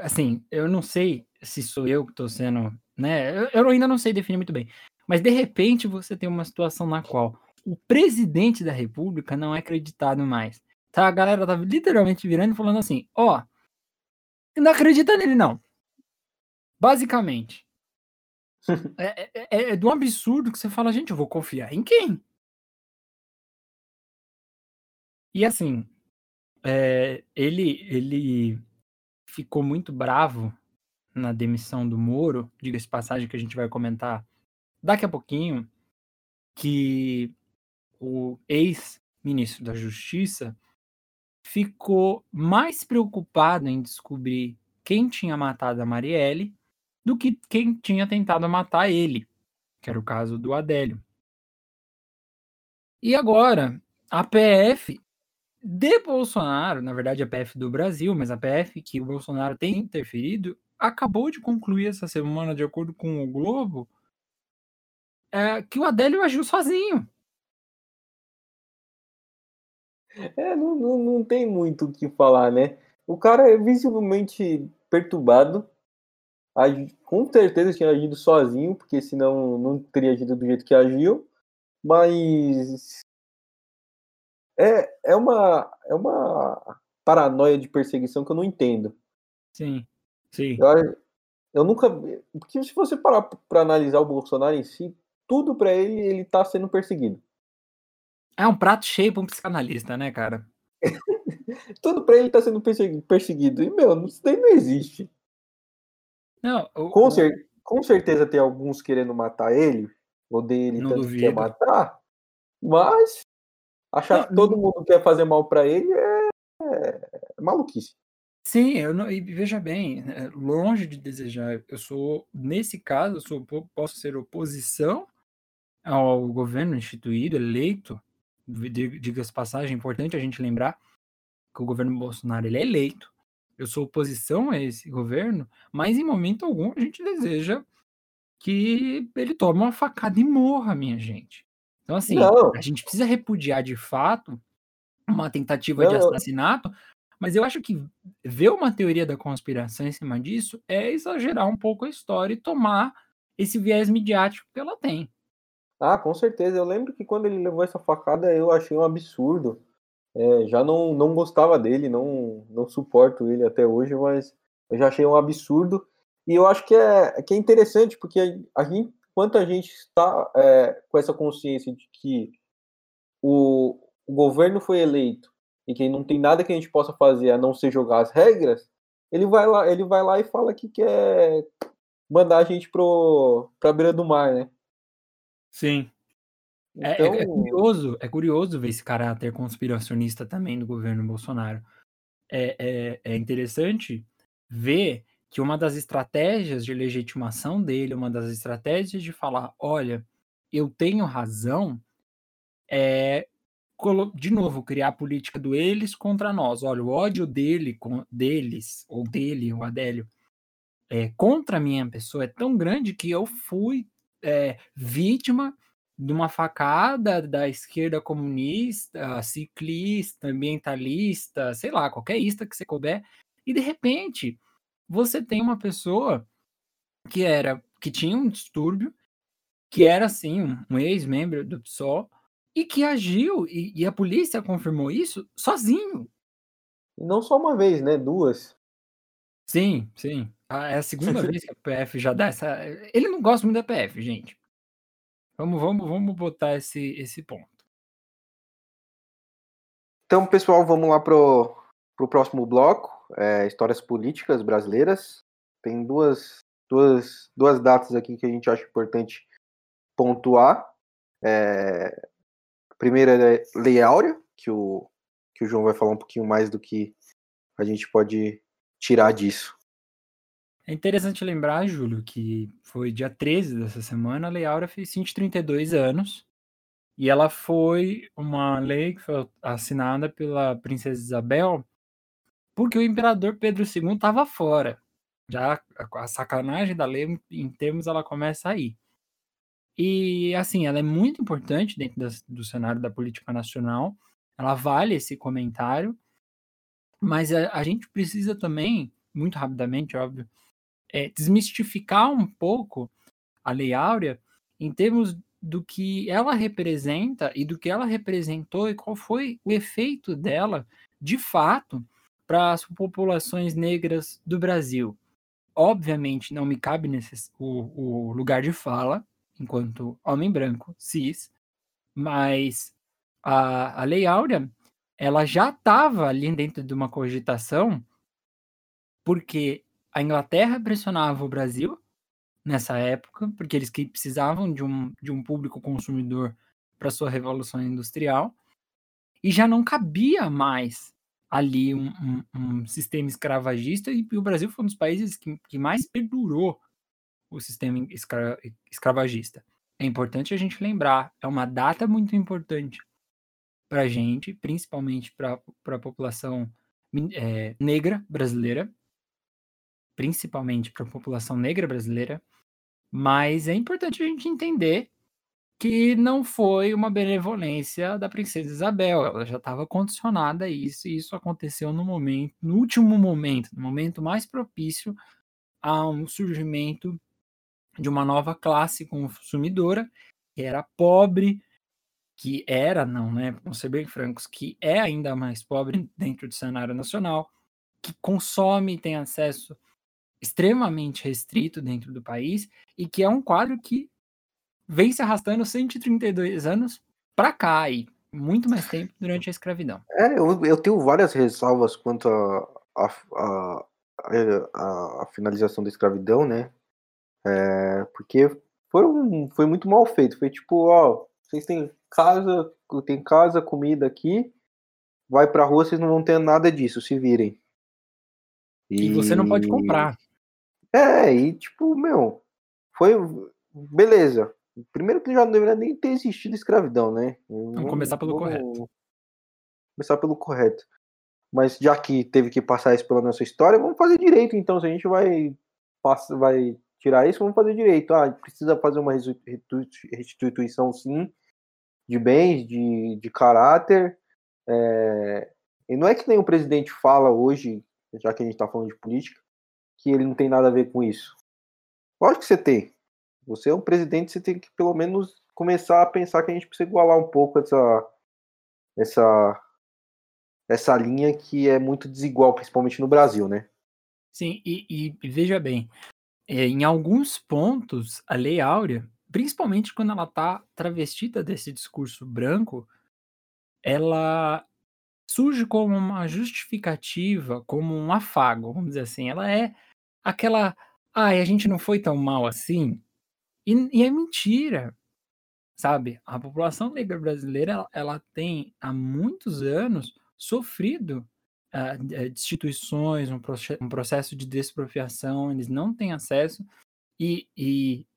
Assim, eu não sei se sou eu que estou sendo. Né? Eu ainda não sei definir muito bem. Mas de repente você tem uma situação na qual o presidente da república não é acreditado mais. Tá, a galera tá literalmente virando e falando assim: ó, não acredita nele não. Basicamente. É, é, é, é, de um absurdo que você fala, gente, eu vou confiar em quem? E assim, é, ele, ele ficou muito bravo na demissão do Moro, diga-se passagem que a gente vai comentar daqui a pouquinho, que o ex-ministro da Justiça ficou mais preocupado em descobrir quem tinha matado a Marielle do que quem tinha tentado matar ele, que era o caso do Adélio. E agora, a PF de Bolsonaro, na verdade a PF do Brasil, mas a PF que o Bolsonaro tem interferido, acabou de concluir essa semana, de acordo com o Globo, é, que o Adélio agiu sozinho. É, não, não, não tem muito o que falar, né? O cara é visivelmente perturbado, com certeza tinha agido sozinho, porque senão não teria agido do jeito que agiu, mas é, é, uma, é uma paranoia de perseguição que eu não entendo. Sim, sim. Eu, eu nunca. Porque se você parar para analisar o Bolsonaro em si, tudo para ele, ele tá sendo perseguido. É um prato cheio para um psicanalista, né, cara? tudo para ele tá sendo perseguido. E, meu, isso daí não existe. Não, o, com, cer com certeza tem alguns querendo matar ele, odeia ele tanto duvido. que quer matar, mas achar que todo mundo quer fazer mal para ele é, é, maluquice. Sim, eu não, e veja bem, é, longe de desejar, eu sou, nesse caso, eu sou, posso ser oposição ao governo instituído, eleito, diga-se passagem, é importante a gente lembrar que o governo Bolsonaro ele é eleito, eu sou oposição a esse governo, mas em momento algum a gente deseja que ele tome uma facada e morra, minha gente. Então, assim, Não. a gente precisa repudiar de fato uma tentativa Não. de assassinato, mas eu acho que ver uma teoria da conspiração em cima disso é exagerar um pouco a história e tomar esse viés midiático que ela tem. Ah, com certeza. Eu lembro que quando ele levou essa facada eu achei um absurdo. É, já não, não gostava dele, não, não suporto ele até hoje, mas eu já achei um absurdo. E eu acho que é, que é interessante, porque a, gente, quanto a gente está é, com essa consciência de que o, o governo foi eleito e que não tem nada que a gente possa fazer a não ser jogar as regras, ele vai lá, ele vai lá e fala que quer mandar a gente para a beira do mar, né? Sim. É, é, é, então curioso, é curioso ver esse caráter conspiracionista também do governo Bolsonaro. É, é, é interessante ver que uma das estratégias de legitimação dele, uma das estratégias de falar, olha, eu tenho razão, é de novo criar a política do eles contra nós. Olha, o ódio dele, com, deles ou dele, o Adélio, é, contra a minha pessoa é tão grande que eu fui é, vítima de uma facada da esquerda comunista, ciclista, ambientalista, sei lá, qualquer ista que você couber, e de repente você tem uma pessoa que era que tinha um distúrbio, que era assim um, um ex-membro do PSOL e que agiu e, e, a polícia confirmou isso sozinho. E não só uma vez, né? Duas. Sim, sim. É a segunda vez que a PF já dá essa. Ele não gosta muito da PF, gente. Vamos, vamos, vamos botar esse, esse ponto. Então, pessoal, vamos lá pro, pro próximo bloco. É, histórias políticas brasileiras. Tem duas, duas, duas datas aqui que a gente acha importante pontuar. É, a primeira é Lei Áurea, que o, que o João vai falar um pouquinho mais do que a gente pode tirar disso. É interessante lembrar, Júlio, que foi dia 13 dessa semana, a Lei Áurea fez 132 anos, e ela foi uma lei que foi assinada pela princesa Isabel, porque o imperador Pedro II estava fora. Já a sacanagem da lei, em termos, ela começa aí. E, assim, ela é muito importante dentro do cenário da política nacional, ela vale esse comentário, mas a gente precisa também, muito rapidamente, óbvio, é, desmistificar um pouco a Lei Áurea em termos do que ela representa e do que ela representou e qual foi o efeito dela, de fato, para as populações negras do Brasil. Obviamente, não me cabe nesse, o, o lugar de fala, enquanto homem branco, cis, mas a, a Lei Áurea, ela já estava ali dentro de uma cogitação, porque a Inglaterra pressionava o Brasil nessa época, porque eles precisavam de um, de um público consumidor para sua revolução industrial, e já não cabia mais ali um, um, um, sistema escravagista, e o Brasil foi um dos países que, que mais perdurou o sistema escra, escravagista. É importante a gente lembrar, é uma data muito importante para a gente, principalmente para a população é, negra brasileira, principalmente para a população negra brasileira, mas é importante a gente entender que não foi uma benevolência da princesa Isabel, ela já estava condicionada a isso, e isso aconteceu no momento, no último momento, no momento mais propício a um surgimento de uma nova classe consumidora, que era pobre, que era, não, né? Vamos ser bem francos, que é ainda mais pobre dentro do cenário nacional, que consome e tem acesso extremamente restrito dentro do país e que é um quadro que vem se arrastando 132 anos para cá e muito mais tempo durante a escravidão. É, eu, eu tenho várias ressalvas quanto à a, finalização da escravidão, né? É, porque foram, foi muito mal feito. Foi tipo, ó, vocês têm casa, tem casa, comida aqui, vai pra rua, vocês não vão ter nada disso, se virem. E, e você não pode comprar. É, e tipo, meu, foi. Beleza. Primeiro que já não deveria nem ter existido escravidão, né? Vamos começar pelo vamos, correto. Começar pelo correto. Mas já que teve que passar isso pela nossa história, vamos fazer direito. Então, se a gente vai, vai tirar isso, vamos fazer direito. Ah, precisa fazer uma restituição, sim, de bens, de, de caráter. É... E não é que nem o presidente fala hoje, já que a gente está falando de política, que ele não tem nada a ver com isso. Lógico que você tem. Você é um presidente, você tem que pelo menos começar a pensar que a gente precisa igualar um pouco essa essa essa linha que é muito desigual, principalmente no Brasil, né? Sim, e, e veja bem, é, em alguns pontos a Lei Áurea principalmente quando ela tá travestida desse discurso branco, ela surge como uma justificativa, como um afago, vamos dizer assim. Ela é aquela, ai, a gente não foi tão mal assim. E, e é mentira, sabe? A população negra brasileira, ela, ela tem há muitos anos sofrido uh, destituições, um, um processo de despropriação, eles não têm acesso e, e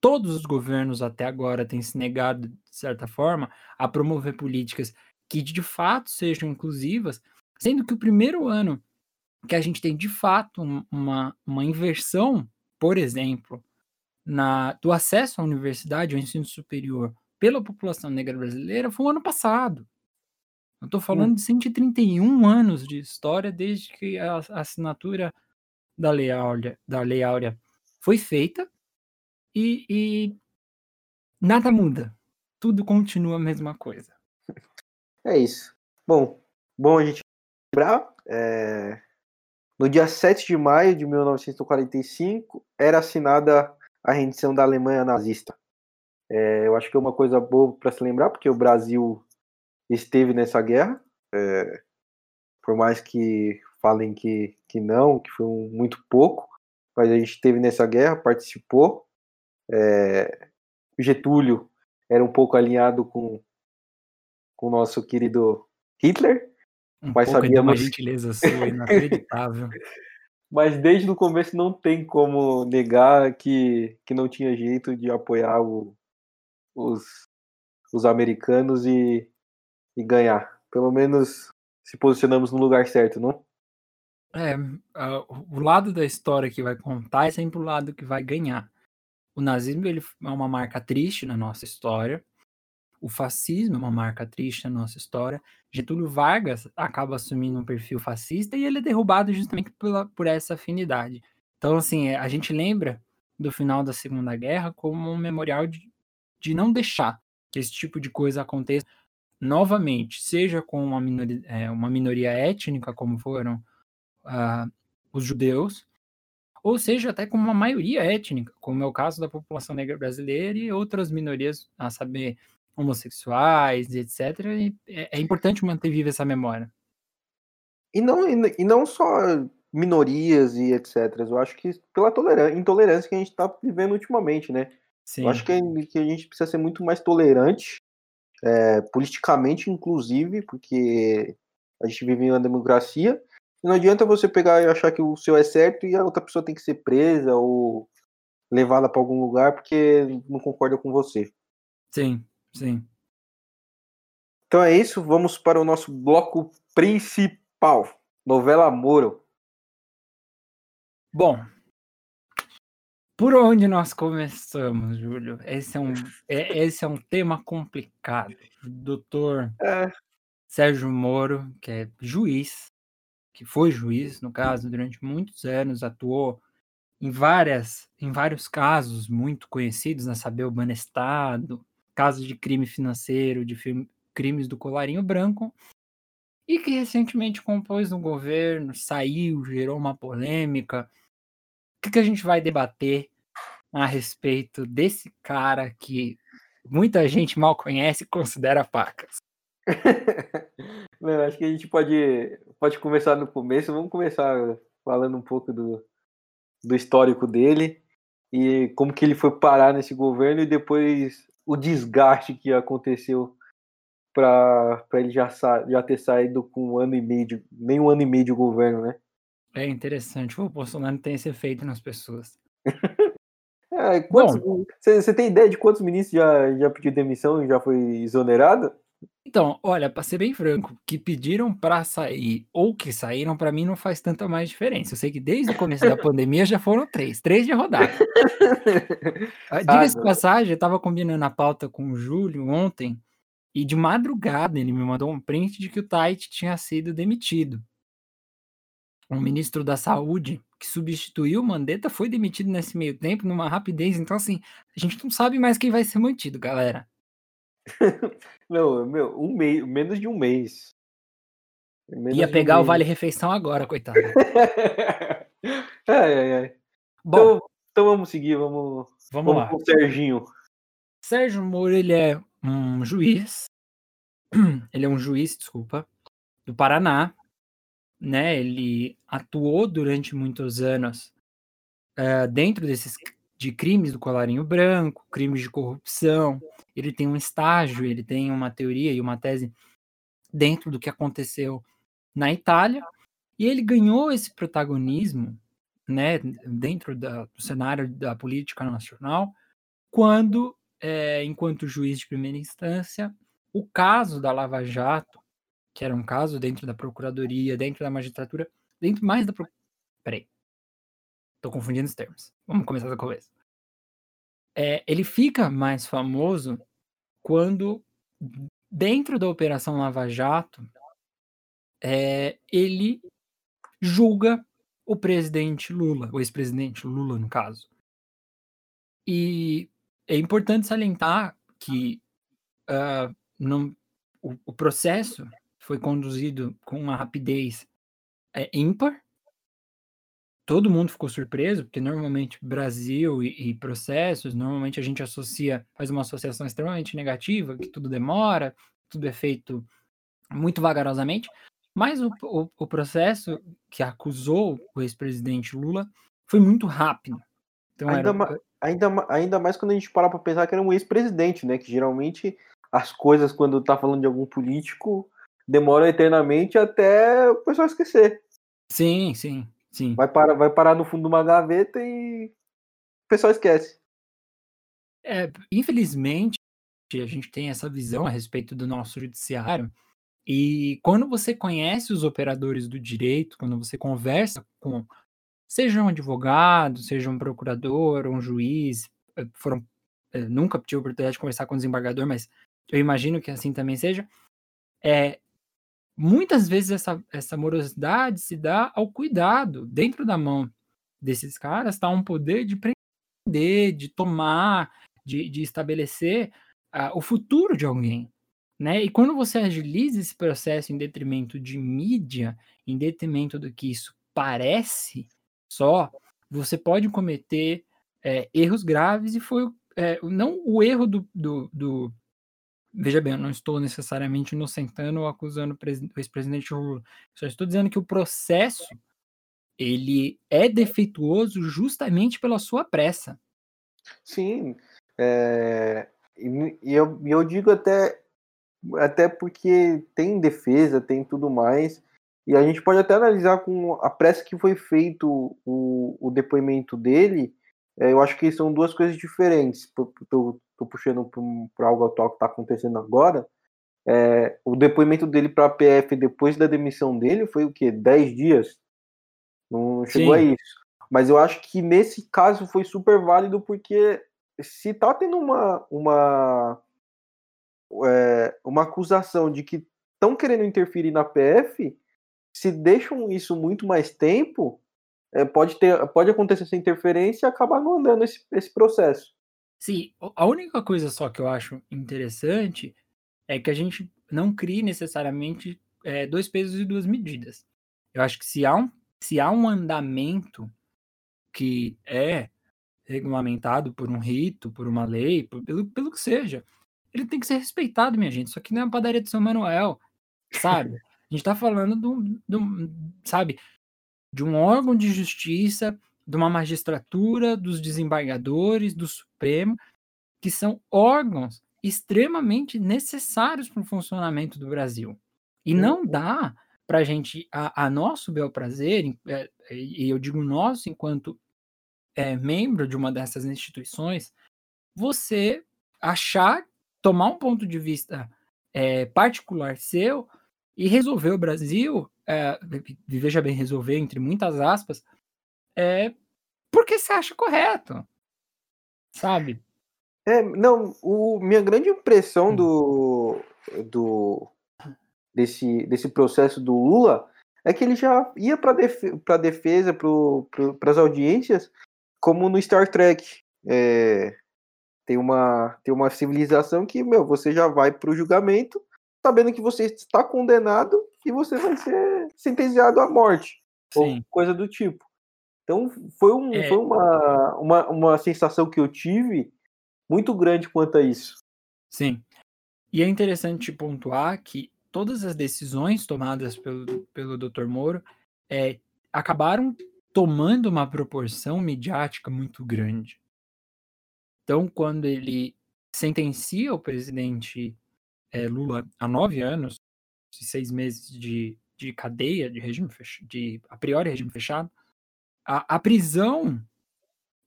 todos os governos até agora têm se negado, de certa forma, a promover políticas que de fato sejam inclusivas, sendo que o primeiro ano que a gente tem de fato uma, uma inversão, por exemplo, na, do acesso à universidade, ao ensino superior, pela população negra brasileira, foi o ano passado. Eu estou falando hum. de 131 anos de história desde que a, a assinatura da Lei Áurea, da Lei Áurea foi feita e, e nada muda. Tudo continua a mesma coisa. É isso. Bom, bom a gente lembrar, é, no dia 7 de maio de 1945 era assinada a rendição da Alemanha nazista. É, eu acho que é uma coisa boa para se lembrar, porque o Brasil esteve nessa guerra, é, por mais que falem que, que não, que foi um, muito pouco, mas a gente esteve nessa guerra, participou. É, Getúlio era um pouco alinhado com, com o nosso querido Hitler, um mas pouco sabíamos... uma gentileza sua, inacreditável. mas desde o começo não tem como negar que, que não tinha jeito de apoiar o, os, os americanos e, e ganhar. Pelo menos se posicionamos no lugar certo, não? É, o lado da história que vai contar é sempre o lado que vai ganhar. O nazismo ele é uma marca triste na nossa história, o fascismo é uma marca triste na nossa história. Getúlio Vargas acaba assumindo um perfil fascista e ele é derrubado justamente pela, por essa afinidade. Então, assim, é, a gente lembra do final da Segunda Guerra como um memorial de, de não deixar que esse tipo de coisa aconteça novamente, seja com uma minoria, é, uma minoria étnica, como foram uh, os judeus, ou seja, até com uma maioria étnica, como é o caso da população negra brasileira e outras minorias, a saber, homossexuais, etc. E é, é importante manter viva essa memória. E não, e não só minorias e etc. Eu acho que pela intolerância que a gente está vivendo ultimamente, né? Sim. Eu acho que, que a gente precisa ser muito mais tolerante, é, politicamente, inclusive, porque a gente vive em uma democracia. E não adianta você pegar e achar que o seu é certo e a outra pessoa tem que ser presa ou levada para algum lugar porque não concorda com você. Sim, Sim. Então é isso, vamos para o nosso bloco principal, novela Moro. Bom, por onde nós começamos, Júlio? Esse é um, é, esse é um tema complicado. doutor é. Sérgio Moro, que é juiz, que foi juiz, no caso, durante muitos anos, atuou em várias, em vários casos muito conhecidos, na né? saber o Banestado, casos de crime financeiro, de crimes do colarinho branco, e que recentemente compôs no governo, saiu, gerou uma polêmica. O que, que a gente vai debater a respeito desse cara que muita gente mal conhece e considera pacas? Não, acho que a gente pode, pode começar no começo. Vamos começar falando um pouco do, do histórico dele e como que ele foi parar nesse governo e depois o desgaste que aconteceu para ele já, já ter saído com um ano e meio, de, nem um ano e meio de governo, né? É interessante, o Bolsonaro tem esse efeito nas pessoas. é, você tem ideia de quantos ministros já, já pediu demissão e já foi exonerado? Então, olha, para ser bem franco, que pediram para sair ou que saíram, para mim não faz tanta mais diferença. Eu sei que desde o começo da pandemia já foram três, três de rodada. Ah, diga-se ah, passagem, eu estava combinando a pauta com o Júlio ontem e de madrugada ele me mandou um print de que o Tait tinha sido demitido. O ministro da Saúde, que substituiu o Mandetta, foi demitido nesse meio tempo, numa rapidez. Então, assim, a gente não sabe mais quem vai ser mantido, galera. Não, meu, um mês, menos de um mês. Menos Ia pegar um o Vale Refeição agora, coitado. ai, ai, ai. Bom, então, então vamos seguir, vamos, vamos, vamos lá. com o Serginho. Sérgio Moro, ele é um juiz, ele é um juiz, desculpa, do Paraná, né? Ele atuou durante muitos anos uh, dentro desses de crimes do colarinho branco, crimes de corrupção. Ele tem um estágio, ele tem uma teoria e uma tese dentro do que aconteceu na Itália, e ele ganhou esse protagonismo, né, dentro da, do cenário da política nacional, quando, é, enquanto juiz de primeira instância, o caso da Lava Jato, que era um caso dentro da procuradoria, dentro da magistratura, dentro mais da peraí, Tô confundindo os termos. Vamos começar do começo. É, ele fica mais famoso quando, dentro da Operação Lava Jato, é, ele julga o presidente Lula, o ex-presidente Lula, no caso. E é importante salientar que uh, o, o, processo foi conduzido com uma rapidez é, ímpar. Todo mundo ficou surpreso, porque normalmente Brasil e, e, processos, normalmente a gente associa, faz uma associação extremamente negativa, que tudo demora, tudo é feito muito vagarosamente. Mas o, o, o processo que acusou o ex-presidente Lula foi muito rápido. Então, ainda, era... ma ainda, ainda mais quando a gente para para pensar que era um ex-presidente, né? Que geralmente as coisas, quando tá falando de algum político, demoram eternamente até o pessoal esquecer. Sim, sim, sim. Vai parar, vai parar no fundo de uma gaveta e o pessoal esquece. É, infelizmente, a gente tem essa visão a respeito do nosso judiciário. E quando você conhece os operadores do direito, quando você conversa com, seja um advogado, seja um procurador, um juiz, eh, foram, eh, nunca tive a oportunidade de conversar com o desembargador, mas eu imagino que assim também seja. É, muitas vezes essa, essa morosidade se dá ao cuidado. Dentro da mão desses caras está um poder de prender, de tomar, de, de estabelecer uh, o futuro de alguém. Né? E quando você agiliza esse processo em detrimento de mídia, em detrimento do que isso parece só, você pode cometer é, erros graves e foi é, não o erro do, do, do Veja bem, eu não estou necessariamente inocentando ou acusando o ex-presidente Lula. Só estou dizendo que o processo ele é defeituoso justamente pela sua pressa. Sim, é, e eu, eu digo até, até porque tem defesa, tem tudo mais, e a gente pode até analisar com a pressa que foi feito o, o depoimento dele, é, eu acho que são duas coisas diferentes. Estou puxando para algo atual que está acontecendo agora. É, o depoimento dele para a PF depois da demissão dele foi o quê? 10 dias? Não chegou Sim. a isso. Mas eu acho que nesse caso foi super válido porque se tá tendo uma, uma, é, uma acusação de que estão querendo interferir na PF, se deixam isso muito mais tempo, é, pode, ter, pode acontecer essa interferência e acabar não andando esse, esse processo. Sim, a única coisa só que eu acho interessante é que a gente não crie necessariamente é, dois pesos e duas medidas. Eu acho que se há um, se há um andamento que é regulamentado por um rito, por uma lei, por, pelo, pelo que seja, ele tem que ser respeitado, minha gente. Isso aqui não é uma padaria de São Manuel, sabe? A gente tá falando do, do sabe, de um órgão de justiça, de uma magistratura, dos desembargadores, do Supremo, que são órgãos extremamente necessários para o funcionamento do Brasil. E não uhum. dá para a gente, a, nosso bel prazer, é, e eu digo nosso enquanto é, membro de uma dessas instituições, você achar, tomar um ponto de vista é, particular seu e resolver o Brasil é, veja bem, resolver, entre muitas aspas, é porque você acha correto. Sabe? É, não, o, minha grande impressão hum. do, do desse, desse processo do Lula é que ele já ia para def, a defesa, para as audiências, como no Star Trek. É, tem, uma, tem uma civilização que, meu, você já vai para o julgamento sabendo que você está condenado e você vai ser sentenciado à morte. Sim. Ou coisa do tipo. Então foi, um, é. foi uma, uma, uma sensação que eu tive muito grande quanto a isso. Sim. E é interessante pontuar que todas as decisões tomadas pelo, pelo Dr. Moro é, acabaram tomando uma proporção midiática muito grande. Então, quando ele sentencia o presidente é, Lula a nove anos, e seis meses de, de cadeia, de regime de a priori regime fechado, a, a prisão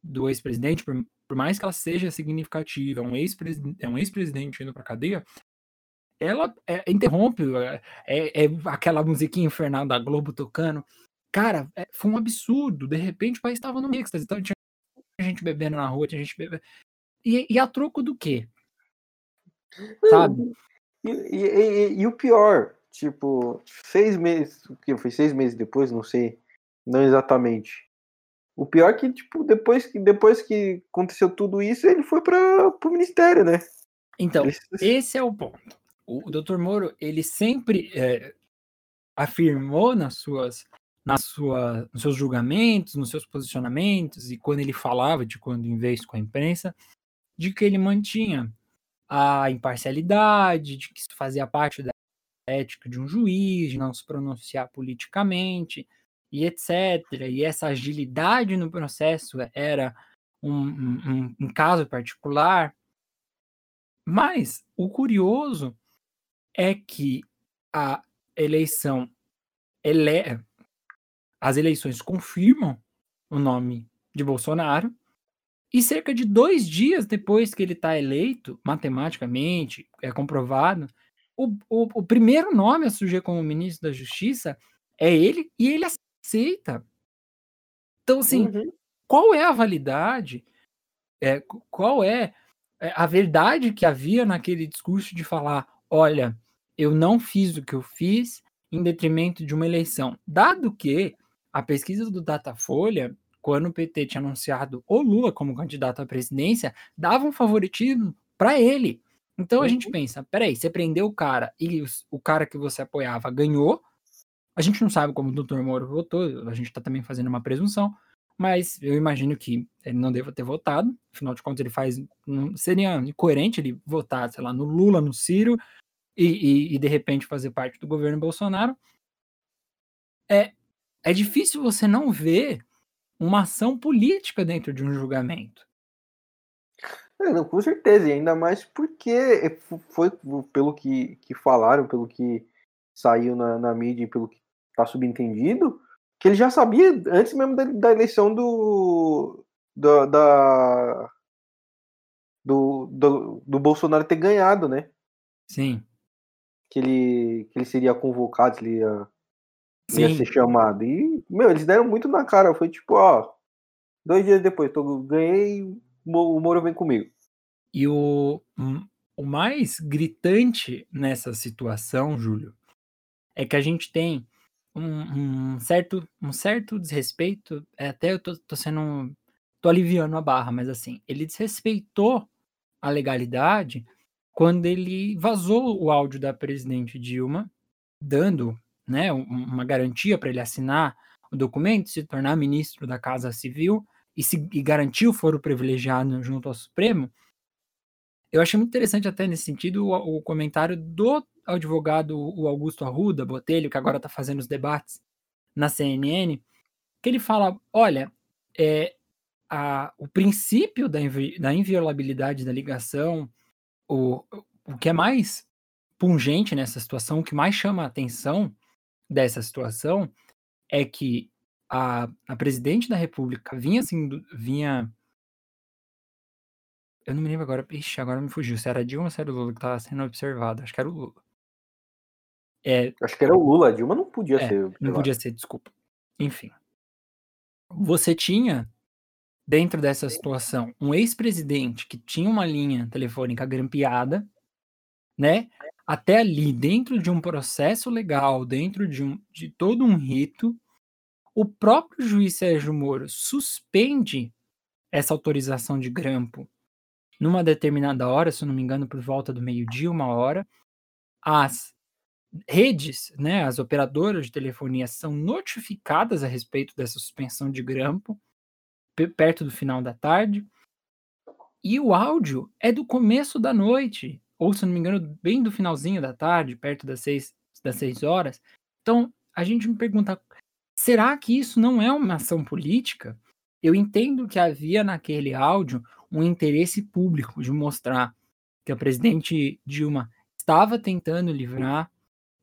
do ex-presidente, por, por, mais que ela seja significativa, um ex-presidente, é um ex-presidente indo para cadeia, ela é, interrompe, é, é, é, aquela musiquinha infernal da Globo tocando. Cara, é, foi um absurdo. De repente o país estava no mix, então tinha gente bebendo na rua, tinha gente bebendo. E, e a troco do quê? Sabe? E, e, e, e, o pior, tipo, seis meses, que foi seis meses depois, não sei, não exatamente. O pior é que, tipo, depois que, depois que aconteceu tudo isso, ele foi para o ministério, né? Então, esse é o ponto. o, Dr. Moro, ele sempre é, afirmou nas suas, nas sua, nos seus julgamentos, nos seus posicionamentos, e quando ele falava de quando em vez com a imprensa, de que ele mantinha a imparcialidade, de que isso fazia parte da ética de um juiz, de não se pronunciar politicamente, e etc. E essa agilidade no processo era um, um, um caso particular. Mas o curioso é que a eleição ele... as eleições confirmam o nome de Bolsonaro e cerca de dois dias depois que ele está eleito, matematicamente, é comprovado, o, o, o, primeiro nome a surgir como ministro da Justiça é ele e ele aceita. Então, assim, uhum. qual é a validade? É, qual é, é a verdade que havia naquele discurso de falar: olha, eu não fiz o que eu fiz em detrimento de uma eleição, dado que a pesquisa do Datafolha, quando o PT tinha anunciado o Lula como candidato à presidência, dava um favoritismo para ele. Então a gente uhum. pensa, peraí, você prendeu o cara e o cara que você apoiava ganhou, a gente não sabe como o doutor Moro votou, a gente está também fazendo uma presunção, mas eu imagino que ele não deva ter votado, afinal de contas ele faz, seria incoerente ele votar, sei lá, no Lula, no Ciro, e, e, e de repente fazer parte do governo Bolsonaro. É, é difícil você não ver uma ação política dentro de um julgamento. É, não, com certeza, e ainda mais porque foi pelo que, que falaram, pelo que saiu na, na mídia e pelo que está subentendido, que ele já sabia antes mesmo da, da eleição do, do da do, do, do, Bolsonaro ter ganhado, né? Sim. Que ele, que ele seria convocado, ele ia, ia ser chamado. E, meu, eles deram muito na cara. Foi tipo, ó, dois dias depois, tô, ganhei, o Moro vem comigo. E o, o mais gritante nessa situação, Júlio, é que a gente tem um, um, certo, um certo desrespeito, é, até eu tô, tô sendo, tô aliviando a barra, mas assim, ele desrespeitou a legalidade quando ele vazou o áudio da presidente Dilma, dando né, uma garantia para ele assinar o documento, se tornar ministro da Casa Civil e, se, e garantir o foro privilegiado junto ao Supremo. Eu achei muito interessante até nesse sentido o, o comentário do advogado o Augusto Arruda Botelho, que agora está fazendo os debates na CNN, que ele fala: olha, é, a, o princípio da, invi da inviolabilidade da ligação, o, o que é mais pungente nessa situação, o que mais chama a atenção dessa situação é que a, a presidente da República vinha assim, vinha. Eu não me lembro agora. Ixi, agora me fugiu. Se era Dilma ou se era o Lula que estava sendo observado. Acho que era o Lula. É, Acho que era o Lula, a Dilma não podia é, ser. Não podia ser, desculpa. Enfim. Você tinha, dentro dessa situação, um ex-presidente que tinha uma linha telefônica grampeada, né? Até ali, dentro de um processo legal, dentro de, um, de todo um rito, o próprio juiz Sérgio Moro suspende essa autorização de grampo numa determinada hora, se eu não me engano, por volta do meio-dia, uma hora, as redes, né, as operadoras de telefonia são notificadas a respeito dessa suspensão de grampo perto do final da tarde. E o áudio é do começo da noite, ou se não me engano, bem do finalzinho da tarde, perto das seis, das seis horas. Então, a gente me pergunta, será que isso não é uma ação política? Eu entendo que havia naquele áudio um interesse público de mostrar que a presidente Dilma estava tentando livrar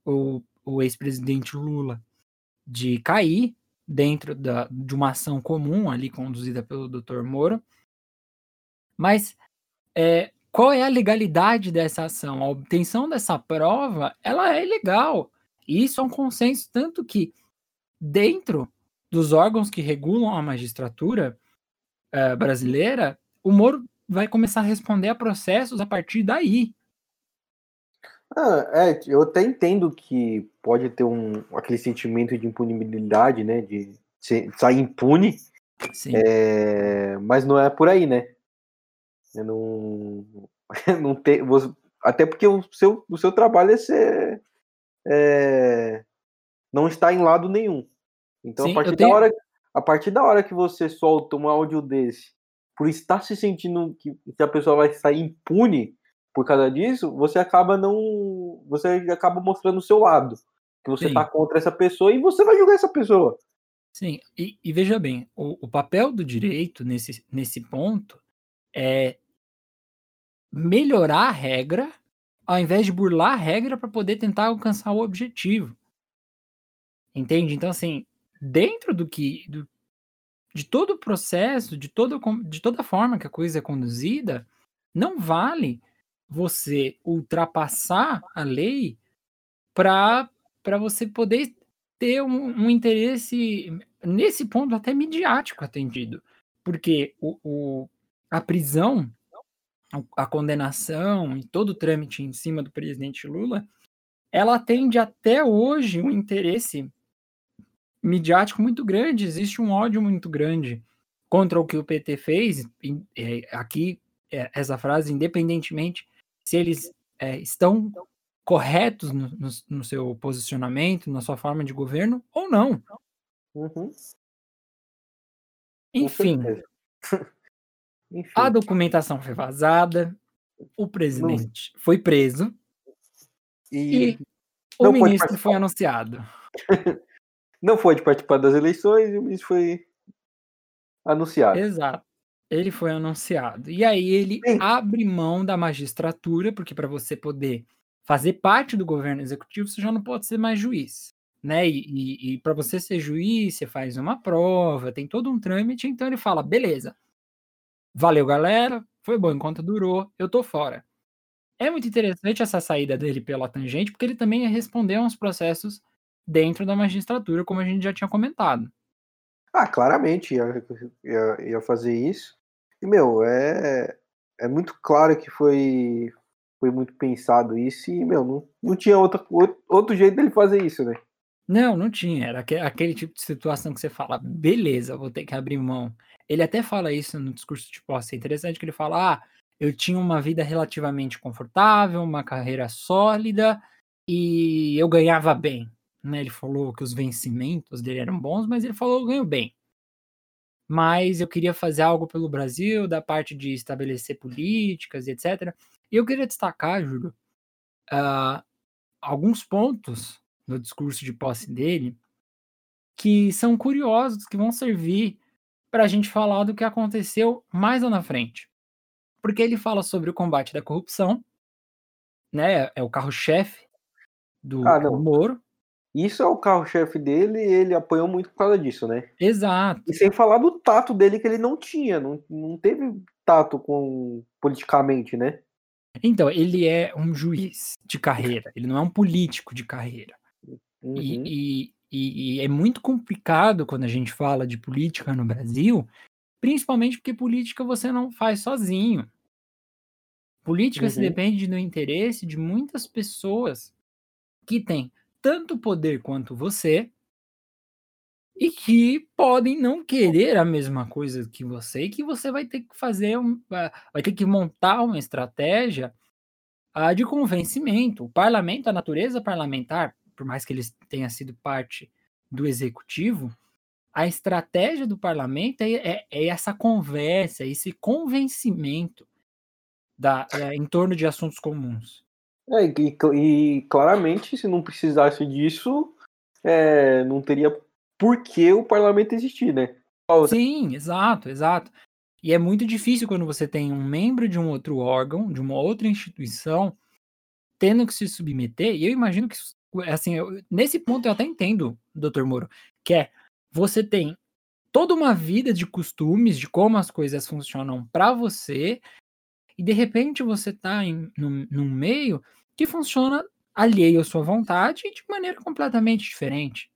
o, o ex-presidente Lula de cair dentro da, de uma ação comum ali conduzida pelo Dr. Moro. Mas é, qual é a legalidade dessa ação? A obtenção dessa prova, ela é legal. E isso é um consenso, tanto que dentro dos órgãos que regulam a magistratura é, brasileira, o Moro vai começar a responder a processos a partir daí. Ah, é, eu até entendo que pode ter um, aquele sentimento de impunibilidade, né? De sair impune. É, mas não é por aí, né? Eu não, não tem, Até porque o seu, o seu trabalho é ser. É, não está em lado nenhum. Então, Sim, a, partir tenho... da hora, a partir da hora que você solta um áudio desse, por estar se sentindo que, que a pessoa vai sair impune por causa disso, você acaba não. Você acaba mostrando o seu lado. Que você está contra essa pessoa e você vai julgar essa pessoa. Sim, e, e veja bem, o, o, papel do direito nesse, nesse ponto é melhorar a regra ao invés de burlar a regra para poder tentar alcançar o objetivo. Entende? Então, assim, dentro do que. Do, de todo o processo, de, todo, de toda a forma que a coisa é conduzida, não vale você ultrapassar a lei para você poder ter um, um, interesse, nesse ponto, até midiático atendido. Porque o, o, a prisão, a condenação e todo o trâmite em cima do presidente Lula, ela atende até hoje um interesse midiático muito grande, existe um ódio muito grande contra o que o PT fez. Aqui, é, essa frase, independentemente se eles é, estão corretos no, no, no, seu posicionamento, na sua forma de governo, ou não. Uhum. Enfim, Enfim, a documentação foi vazada, o presidente não. foi preso e, e o ministro foi anunciado. não pôde participar das eleições e o ministro foi anunciado. Exato. Ele foi anunciado. E aí ele Sim. abre mão da magistratura, porque para você poder fazer parte do governo executivo, você já não pode ser mais juiz. Né? E, e, e para você ser juiz, você faz uma prova, tem todo um trâmite, então ele fala: beleza, valeu, galera, foi bom enquanto durou, eu tô fora. É muito interessante essa saída dele pela tangente, porque ele também ia responder a uns processos dentro da magistratura, como a gente já tinha comentado. Ah, claramente ia, ia, ia fazer isso. E, meu, é, é muito claro que foi, foi muito pensado isso e, meu, não, não tinha outra, outro jeito dele fazer isso, né? Não, não tinha. Era aquele tipo de situação que você fala, beleza, vou ter que abrir mão. Ele até fala isso no discurso de posse. É interessante que ele fala, ah, eu tinha uma vida relativamente confortável, uma carreira sólida e eu ganhava bem. Né? Ele falou que os vencimentos dele eram bons, mas ele falou eu ganho bem. Mas eu queria fazer algo pelo Brasil, da parte de estabelecer políticas etc. E eu queria destacar, Júlio, uh, alguns pontos no discurso de posse dele que são curiosos, que vão servir para a gente falar do que aconteceu mais lá na frente. Porque ele fala sobre o combate da corrupção, né? É o carro-chefe do, ah, do Moro. Isso é o carro-chefe dele e ele apanhou muito por causa disso, né? Exato. E sem falar do tato dele que ele não tinha, não, não teve tato com politicamente, né? Então, ele é um juiz de carreira, ele não é um político de carreira. Uhum. E, e, e, é muito complicado quando a gente fala de política no Brasil, principalmente porque política você não faz sozinho. Política uhum. se depende do interesse de muitas pessoas que têm tanto poder quanto você e que podem não querer a mesma coisa que você e que você vai ter que fazer, um, vai ter que montar uma estratégia uh, de convencimento. O parlamento, a natureza parlamentar, por mais que ele tenha sido parte do executivo, a estratégia do parlamento é, é, é essa conversa, esse convencimento da, é, em torno de assuntos comuns. É, e, e, claramente, se não precisasse disso, é, não teria por que o parlamento existir, né? Sim, exato, exato. E é muito difícil quando você tem um membro de um outro órgão, de uma outra instituição, tendo que se submeter, e eu imagino que, assim, eu, nesse ponto eu até entendo, doutor Moro, que é, você tem toda uma vida de costumes, de como as coisas funcionam para você, e de repente você está num, meio que funciona alheio à sua vontade e de maneira completamente diferente.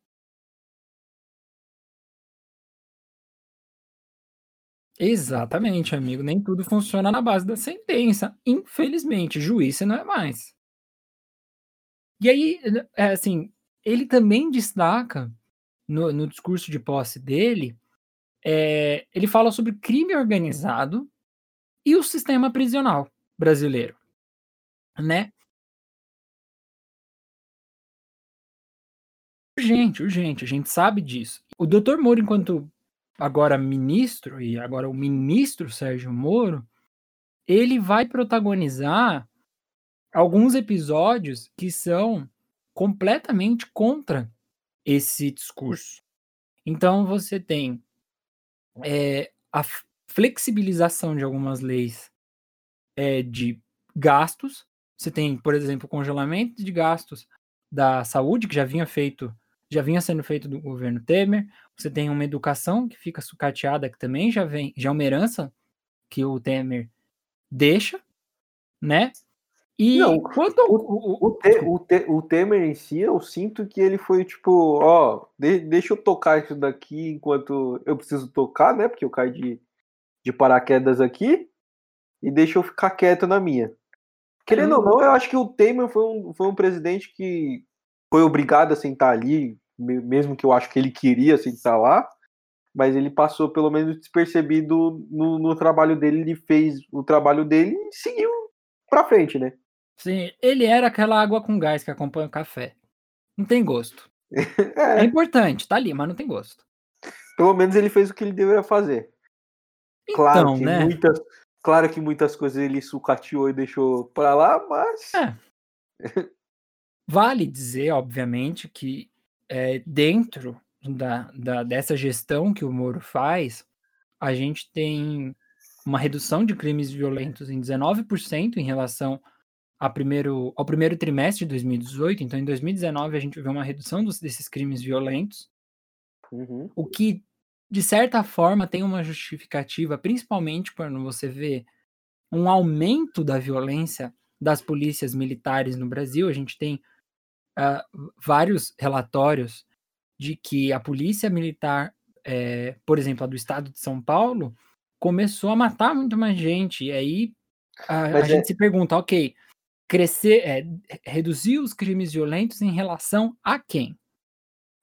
Exatamente, amigo. Nem tudo funciona na base da sentença. Infelizmente, juiz não é mais. E aí, é, assim, ele também destaca no, no discurso de posse dele, é, ele fala sobre crime organizado e o sistema prisional brasileiro. Né? Urgente, urgente, a gente sabe disso. O doutor Moro, enquanto agora ministro, e agora o ministro Sérgio Moro, ele vai protagonizar alguns episódios que são completamente contra esse discurso. Então você tem é, a flexibilização de algumas leis é, de gastos. Você tem, por exemplo, congelamento de gastos da saúde, que já vinha feito, já vinha sendo feito do governo Temer. Você tem uma educação que fica sucateada, que também já vem, já é uma herança que o Temer deixa, né? E não, quanto o, o, o, te, o, te, o, Temer em si, eu sinto que ele foi tipo, ó, de, deixa eu tocar isso daqui enquanto eu preciso tocar, né? Porque eu caio de, de paraquedas aqui e deixa eu ficar quieto na minha. Querendo ou não, eu acho que o Temer foi um, foi um presidente que foi obrigado a sentar ali, mesmo que eu acho que ele queria sentar lá, mas ele passou pelo menos despercebido no, no trabalho dele, ele fez o trabalho dele e seguiu pra frente, né? Sim, ele era aquela água com gás que acompanha o café. Não tem gosto. é. é importante, tá ali, mas não tem gosto. Pelo menos ele fez o que ele deveria fazer. Então, claro que né? muitas, claro que muitas coisas ele sucateou e deixou para lá, mas é. vale dizer, obviamente, que é, dentro da, da, dessa gestão que o Moro faz, a gente tem uma redução de crimes violentos em 19% em relação primeiro, ao primeiro trimestre de 2018, então em 2019 a gente vê uma redução dos, desses crimes violentos, uhum. o que de certa forma tem uma justificativa, principalmente quando você vê um aumento da violência das polícias militares no Brasil. A gente tem uh, vários relatórios de que a polícia militar, é, por exemplo, a do estado de São Paulo, começou a matar muito mais gente. E aí a, a é... gente se pergunta, ok, crescer, é, reduzir os crimes violentos em relação a quem?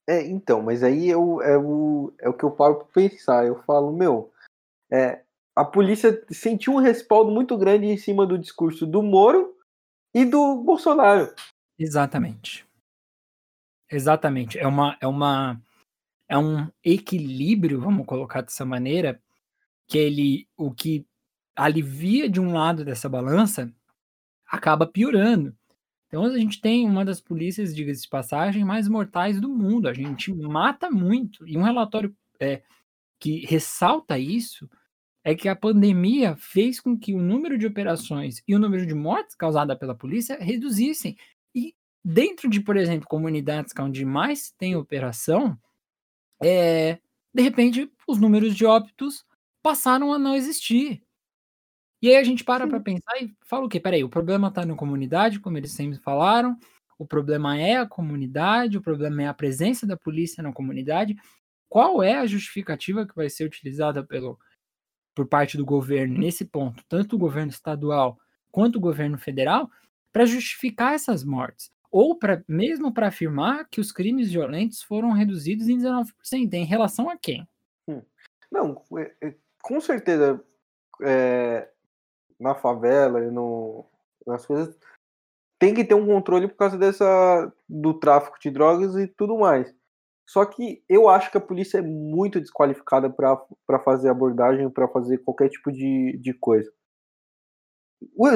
É, então, mas aí o, é o, é o que eu paro para pensar. Eu falo, meu, é, a polícia sentiu um respaldo muito grande em cima do discurso do Moro e do Bolsonaro. Exatamente. Exatamente. É uma, é uma, é um equilíbrio, vamos colocar dessa maneira, que ele, o que alivia de um lado dessa balança acaba piorando. Então a gente tem uma das polícias, diga-se de passagem, mais mortais do mundo. A gente mata muito. E um relatório é, que ressalta isso é que a pandemia fez com que o número de operações e o número de mortes causadas pela polícia reduzissem. E dentro de, por exemplo, comunidades onde mais tem operação, é, de repente os números de óbitos passaram a não existir. E aí a gente para para pensar e fala o quê? Peraí, o problema está na comunidade, como eles sempre falaram, o problema é a comunidade, o problema é a presença da polícia na comunidade. Qual é a justificativa que vai ser utilizada pelo, por parte do governo nesse ponto, tanto o governo estadual quanto o governo federal, para justificar essas mortes? Ou para mesmo para afirmar que os crimes violentos foram reduzidos em 19%, em relação a quem? Hum. Não, é, é, com certeza é, na favela e no, nas coisas, tem que ter um controle por causa dessa do tráfico de drogas e tudo mais. Só que eu acho que a polícia é muito desqualificada para fazer abordagem, para fazer qualquer tipo de, de coisa.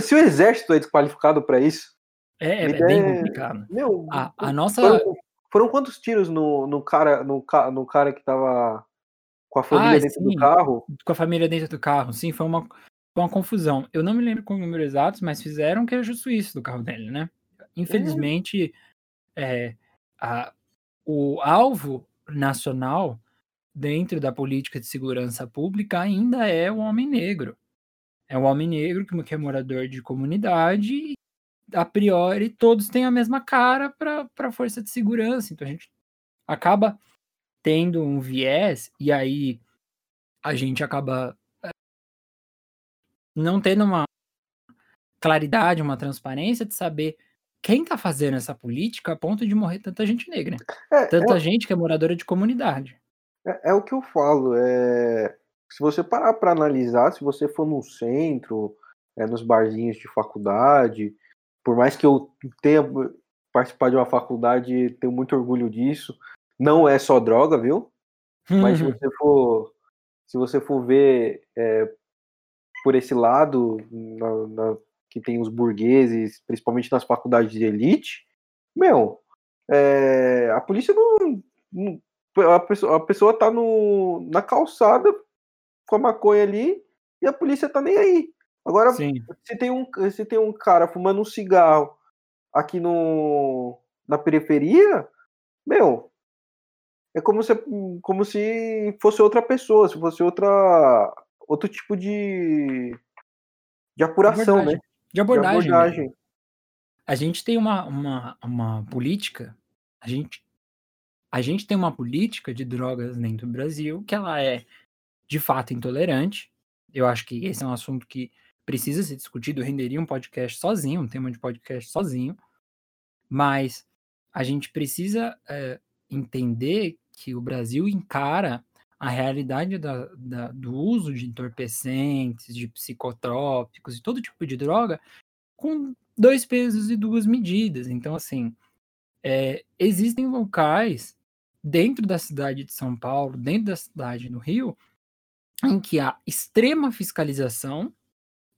se o exército é desqualificado para isso. É, é, é bem complicado. Meu, a, a nossa. Foram, foram, quantos tiros no, no, cara, no, no cara que tava com a família ah, dentro sim, do carro? Com a família dentro do carro, sim, foi uma, uma confusão. Eu não me lembro com o número exato, mas fizeram que era justo isso do carro dele, né? Infelizmente, é, a, o alvo nacional dentro da política de segurança pública ainda é o homem negro. É o homem negro que é morador de comunidade e, a priori, todos têm a mesma cara para a força de segurança. Então, a gente acaba tendo um viés e aí a gente acaba não tendo uma claridade, uma transparência de saber quem tá fazendo essa política a ponto de morrer tanta gente negra. É, tanta é, gente que é moradora de comunidade. É, é o que eu falo. É, se você parar para analisar, se você for no centro, é, nos barzinhos de faculdade, por mais que eu tenha participado de uma faculdade, tenho muito orgulho disso. Não é só droga, viu? Mas se Uhum. você for, se você for ver é, por esse lado, na, na- que tem os burgueses, principalmente nas faculdades de elite, meu, é, a polícia não, não- a pessoa, a pessoa tá no, na calçada com a maconha ali e a polícia tá nem aí. Agora, Sim. se tem um, se tem um cara fumando um cigarro aqui no, na periferia, meu, é como se, como se fosse outra pessoa, se fosse outra, outro tipo de, de apuração, Abordagem. né? De abordagem. de abordagem. A gente tem uma, uma, uma política, a gente, a gente tem uma política de drogas dentro do Brasil que ela é de fato intolerante. Eu acho que esse é um assunto que precisa ser discutido, renderia um podcast sozinho, um tema de podcast sozinho, mas a gente precisa é, entender que o Brasil encara a realidade da, da- do uso de entorpecentes, de psicotrópicos e todo tipo de droga com dois pesos e duas medidas. Então, assim, é, existem locais dentro da cidade de São Paulo, dentro da cidade do Rio, em que há extrema fiscalização.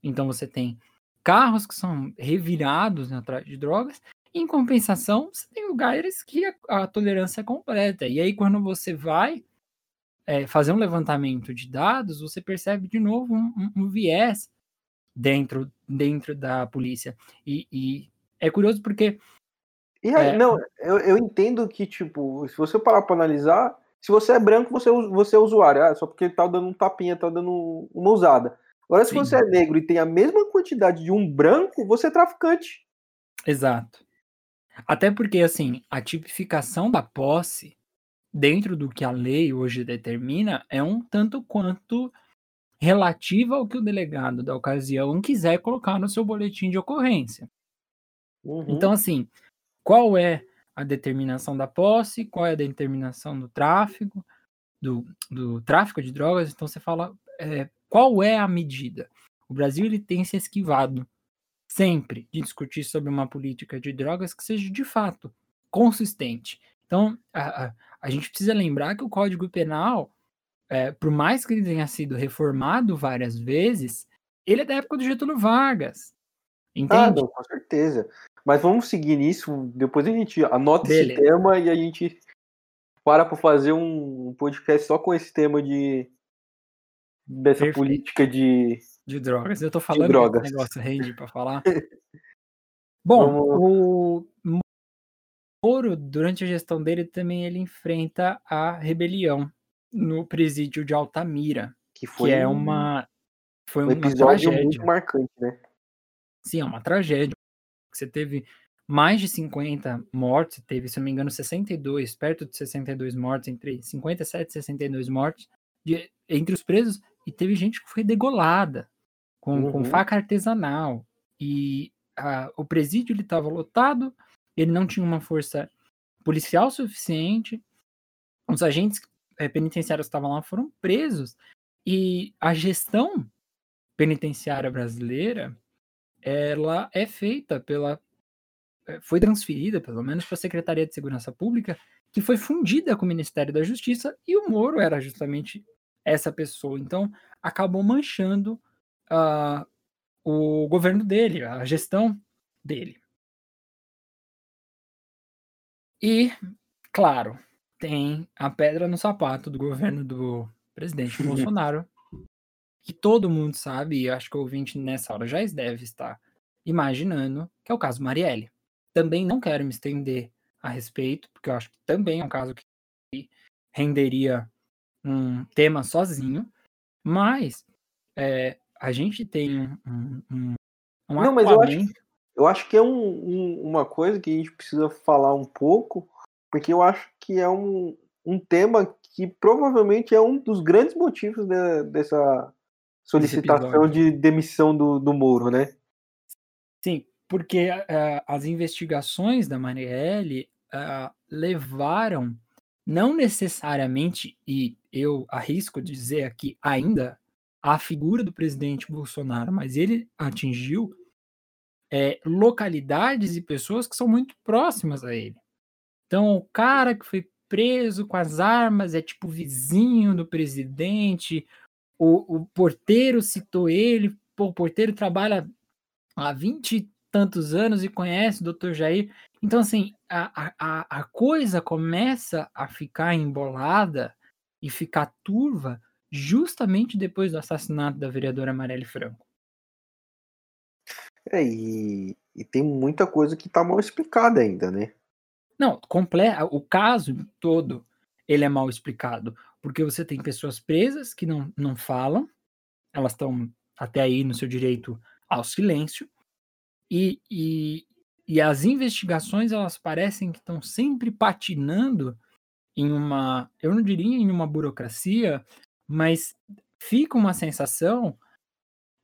Então, você tem carros que são revirados atrás de drogas. Em compensação, você tem lugares que a, a tolerância é completa. E aí, quando você vai é, fazer um levantamento de dados, você percebe de novo um, um- um viés dentro, dentro da polícia. E, e é curioso porque E aí, É. não, eu, eu entendo que, tipo, se você parar pra analisar, se você é branco, você, é você é usuário, ah, só porque ele tá dando um tapinha, tá dando uma usada. Agora, se Sim. você é negro e tem a mesma quantidade de um branco, você é traficante. Exato. Até porque, assim, a tipificação da posse, dentro do que a lei hoje determina, é um tanto quanto relativa ao que o delegado da ocasião quiser colocar no seu boletim de ocorrência. Uhum. Então, assim, qual é a determinação da posse, qual é a determinação do tráfico, do, do tráfico de drogas? Então, você fala é, qual é a medida. O Brasil ele tem se esquivado sempre de discutir sobre uma política de drogas que seja de fato consistente. Então, a, a, a gente precisa lembrar que o Código Penal, é, por mais que ele tenha sido reformado várias vezes, ele é da época do Getúlio Vargas. Ah, Entende? não, com certeza. Mas vamos seguir nisso, depois a gente anota Beleza. esse tema e a gente para pra fazer um podcast só com esse tema de dessa Perfeito. política de De drogas. Eu tô falando drogas. negócio rende pra falar. Bom, o Moro, durante a gestão dele, também ele enfrenta a rebelião no presídio de Altamira, que foi que é um- uma foi um uma episódio tragédia. muito marcante, né? Sim, é uma tragédia. Você teve mais de 50 mortes, teve, se não me engano, 62, perto de 62 mortes, entre 57 e 62 mortes de- entre os presos, e teve gente que foi degolada com, com Uhum. faca artesanal. E a- o presídio ele estava lotado, ele não tinha uma força policial suficiente, os agentes eh, penitenciários que estavam lá foram presos, e a gestão penitenciária brasileira ela é feita pela eh, foi transferida pelo menos para a Secretaria de Segurança Pública, que foi fundida com o Ministério da Justiça e o Moro era justamente essa pessoa. Então acabou manchando ah, o governo dele, a gestão dele. E, claro, tem a pedra no sapato do governo do presidente Bolsonaro, que todo mundo sabe, e acho que o ouvinte nessa hora já deve estar imaginando, que é o caso Marielle. Também não quero me estender a respeito, porque eu acho que também é um caso que renderia um tema sozinho, mas é, a gente tem um, um, um, Não, mas eu acho, eu acho que é um, um- uma coisa que a gente precisa falar um pouco, porque eu acho que é um, um tema que provavelmente é um dos grandes motivos de- dessa solicitação de demissão do, do Moro, né? Sim, porque eh, as investigações da Marielle ah, levaram, não necessariamente, e eu arrisco dizer aqui ainda, a figura do presidente Bolsonaro, mas ele atingiu é, localidades e pessoas que são muito próximas a ele. Então, o cara que foi preso com as armas é tipo vizinho do presidente, o, o porteiro citou ele, pô, o porteiro trabalha há 20 e tantos anos e conhece o doutor Jair. Então, assim, a, a, a coisa começa a ficar embolada e ficar turva justamente depois do assassinato da vereadora Marielle Franco. É, e, e tem muita coisa que tá mal explicada ainda, né? Não, comple o caso todo, ele é mal explicado, porque você tem pessoas presas que não, não falam, elas estão até aí no seu direito ao silêncio, e, e, e as investigações, elas parecem que estão sempre patinando em uma, eu não diria em uma burocracia, mas fica uma sensação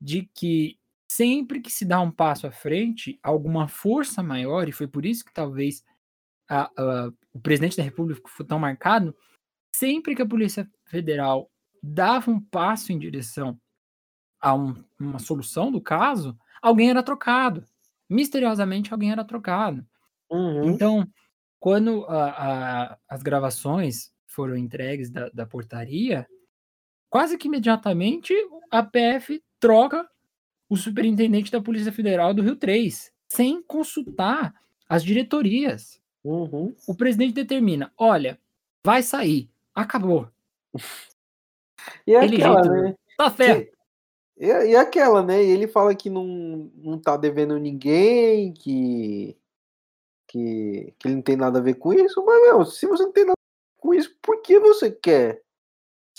de que sempre que se dá um passo à frente, alguma força maior, e foi por isso que talvez a, a, o presidente da República foi tão marcado, sempre que a Polícia Federal dava um passo em direção a um, uma solução do caso, alguém era trocado. Misteriosamente, alguém era trocado. Uhum. Então, quando a, as gravações foram entregues da, da portaria, quase que imediatamente a PF troca o superintendente da Polícia Federal do Rio 3, sem consultar as diretorias. Uhum. O presidente determina: olha, vai sair, acabou. E é aquela, jeito, né? Tá certo. E, e aquela, né? Ele fala que não, não tá devendo ninguém, que, que, que ele não tem nada a ver com isso, mas, meu, se você não tem nada a ver com isso, por que você quer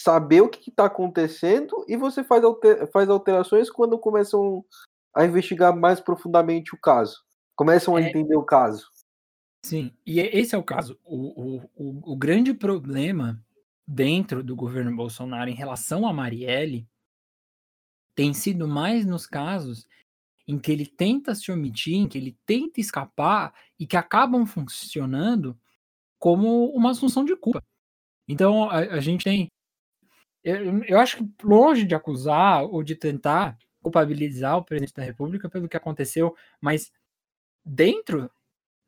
saber o que está acontecendo e você faz, alter, faz alterações quando começam a investigar mais profundamente o caso? Começam a é... entender o caso. Sim, e é, esse é o caso. O, o, o, o grande problema dentro do governo Bolsonaro em relação a Marielle tem sido mais nos casos em que ele tenta se omitir, em que ele tenta escapar e que acabam funcionando como uma assunção de culpa. Então a, a gente tem. Eu, eu acho que longe de acusar ou de tentar culpabilizar o presidente da República pelo que aconteceu, mas dentro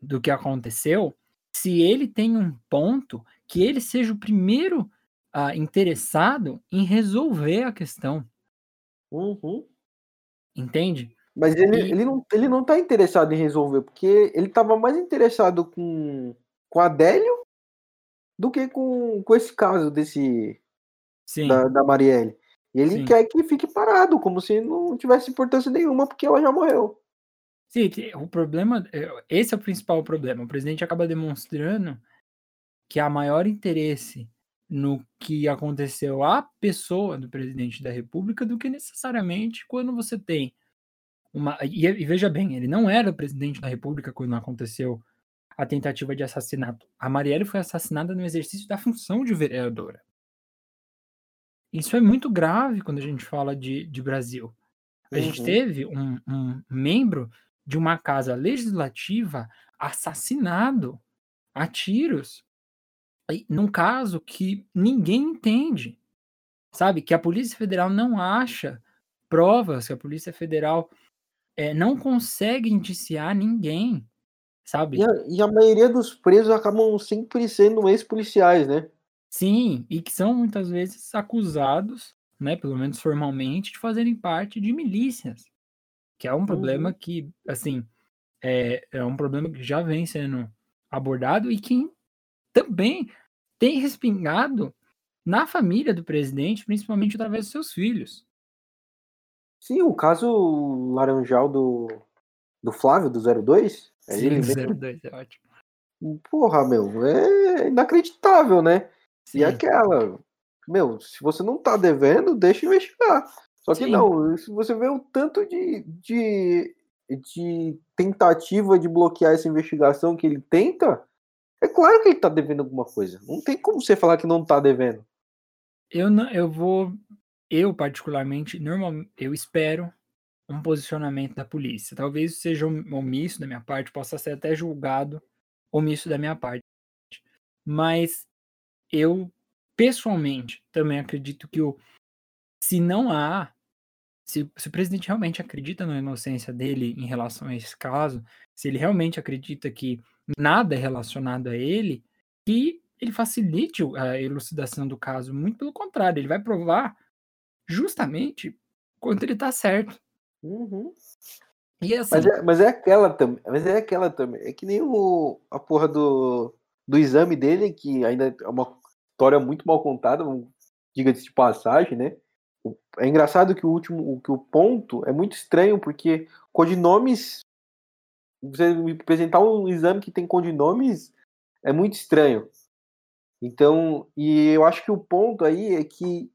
do que aconteceu, se ele tem um ponto, que ele seja o primeiro uh, interessado em resolver a questão. Uhum. Entende? Mas ele, e... ele, não, ele não tá interessado em resolver, porque ele estava mais interessado com, com Adélio do que com, com esse caso desse Sim. Da, da Marielle. E ele Sim. quer que fique parado, como se não tivesse importância nenhuma, porque ela já morreu. Sim, o problema, é, esse é o principal problema. O presidente acaba demonstrando que há maior interesse no que aconteceu à pessoa do presidente da República do que necessariamente quando você tem uma. E, e veja bem, ele não era presidente da República quando aconteceu a tentativa de assassinato. A Marielle foi assassinada no exercício da função de vereadora. Isso é muito grave quando a gente fala de, de Brasil. A uhum. gente teve um, um membro de uma casa legislativa assassinado a tiros, num caso que ninguém entende, sabe? Que a Polícia Federal não acha provas, que a Polícia Federal é, não consegue indiciar ninguém, sabe? E a, e a maioria dos presos acabam sempre sendo ex-policiais, né? Sim, e que são muitas vezes acusados, né, pelo menos formalmente, de fazerem parte de milícias que é um problema uhum. que, assim, é, é um problema que já vem sendo abordado e que também tem respingado na família do presidente, principalmente através dos seus filhos. Sim, o caso laranjal do, do Flávio, do 02. É Sim, ele 02, é ótimo. Porra, meu, é inacreditável, né? Sim. E aquela, meu, se você não tá devendo, deixa investigar. Só que Sim. não, se você vê o tanto de, de, de tentativa de bloquear essa investigação que ele tenta, é claro que ele tá devendo alguma coisa. Não tem como você falar que não tá devendo. Eu não, eu vou, eu particularmente, normal, eu espero um posicionamento da polícia. Talvez seja um omisso da minha parte, possa ser até julgado omisso da minha parte. Mas eu pessoalmente também acredito que o se não há se, se, o presidente realmente acredita na inocência dele em relação a esse caso, se ele realmente acredita que nada é relacionado a ele, que ele facilite a elucidação do caso. Muito pelo contrário, ele vai provar justamente quanto ele está certo. Uhum. E assim, mas, é, mas é aquela também. Mas é aquela também. É que nem o, a porra do, do exame dele, que ainda é uma história muito mal contada, diga-se de passagem, né? É engraçado que o último, que o ponto é muito estranho, porque codinomes. Você me apresentar um exame que tem codinomes é muito estranho. Então, e eu acho que o ponto aí é que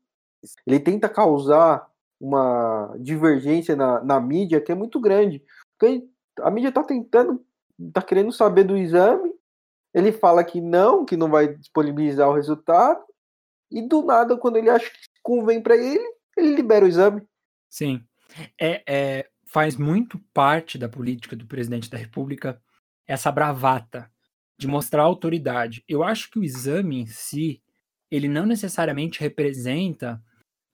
ele tenta causar uma divergência na, na mídia que é muito grande. Porque a mídia está tentando, está querendo saber do exame, ele fala que não, que não vai disponibilizar o resultado, e do nada, quando ele acha que convém para ele, ele libera o exame. Sim. É, é, faz muito parte da política do presidente da República essa bravata de mostrar autoridade. Eu acho que o exame em si, ele não necessariamente representa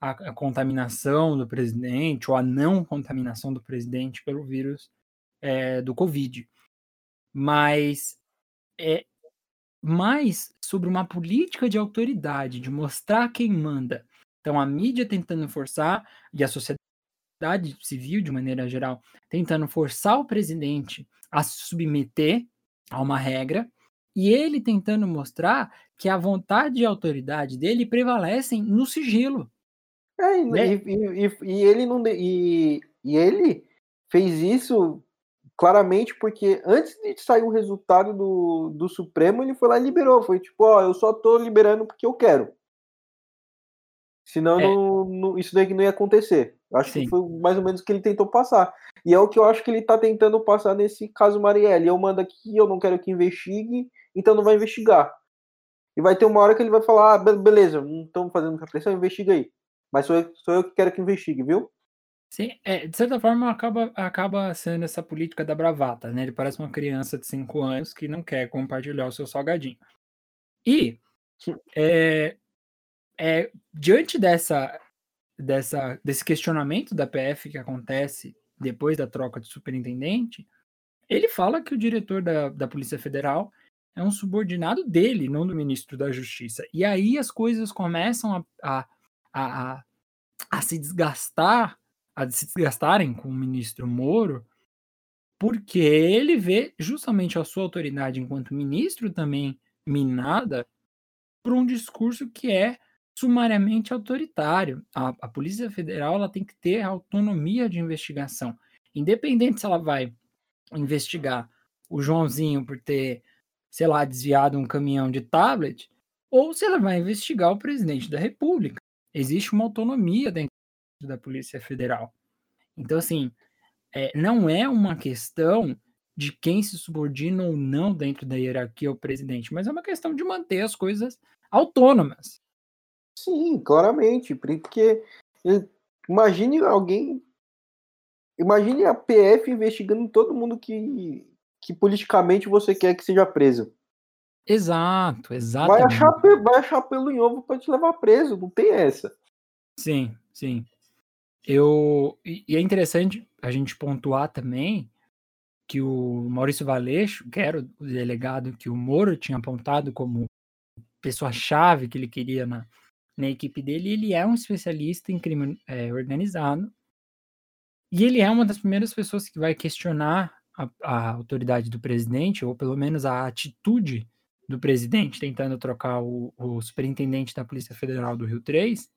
a, a contaminação do presidente ou a não contaminação do presidente pelo vírus é, do Covid. Mas é mais sobre uma política de autoridade, de mostrar quem manda. Então, a mídia tentando forçar, e a sociedade civil, de maneira geral, tentando forçar o presidente a se submeter a uma regra, e ele tentando mostrar que a vontade e a autoridade dele prevalecem no sigilo. É, e, né? e, e, e, ele não e, e ele fez isso claramente porque antes de sair o resultado do, do Supremo, ele foi lá e liberou. Foi tipo, ó, eu só tô liberando porque eu quero. Senão é. não, não, isso daí não ia acontecer. Acho Sim. que foi mais ou menos o que ele tentou passar. E é o que eu acho que ele tá tentando passar nesse caso Marielle. Eu mando aqui, eu não quero que investigue, então não vai investigar. E vai ter uma hora que ele vai falar, ah, beleza, não estamos fazendo repressão, investiga aí. Mas sou eu, sou eu que quero que investigue, viu? Sim, é, de certa forma acaba, acaba sendo essa política da bravata, né? Ele parece uma criança de 5 anos que não quer compartilhar o seu salgadinho. E é, é, diante dessa, dessa, desse questionamento da PF que acontece depois da troca de superintendente, ele fala que o diretor da, da Polícia Federal é um subordinado dele, não do ministro da Justiça. E aí as coisas começam a, a, a, a se desgastar a se desgastarem com o ministro Moro, porque ele vê justamente a sua autoridade enquanto ministro também minada por um discurso que é sumariamente autoritário. A, a Polícia Federal ela tem que ter autonomia de investigação, independente se ela vai investigar o Joãozinho por ter, sei lá, desviado um caminhão de tablet, ou se ela vai investigar o presidente da República. Existe uma autonomia dentro da Polícia Federal. Então, assim, é, não é uma questão de quem se subordina ou não dentro da hierarquia ao presidente, mas é uma questão de manter as coisas autônomas. Sim, claramente, porque imagine alguém, imagine a PF investigando todo mundo que, que politicamente você quer que seja preso. Exato, exato. Vai achar, vai achar pelo em ovo para te levar preso, não tem essa. Sim, sim. Eu e é interessante a gente pontuar também que o Maurício Valeixo, que era o delegado que o Moro tinha apontado como pessoa-chave que ele queria na, na equipe dele, ele é um especialista em crime é, organizado. E ele é uma das primeiras pessoas que vai questionar a, a, autoridade do presidente, ou pelo menos a atitude do presidente, tentando trocar o, o superintendente da Polícia Federal do Rio 3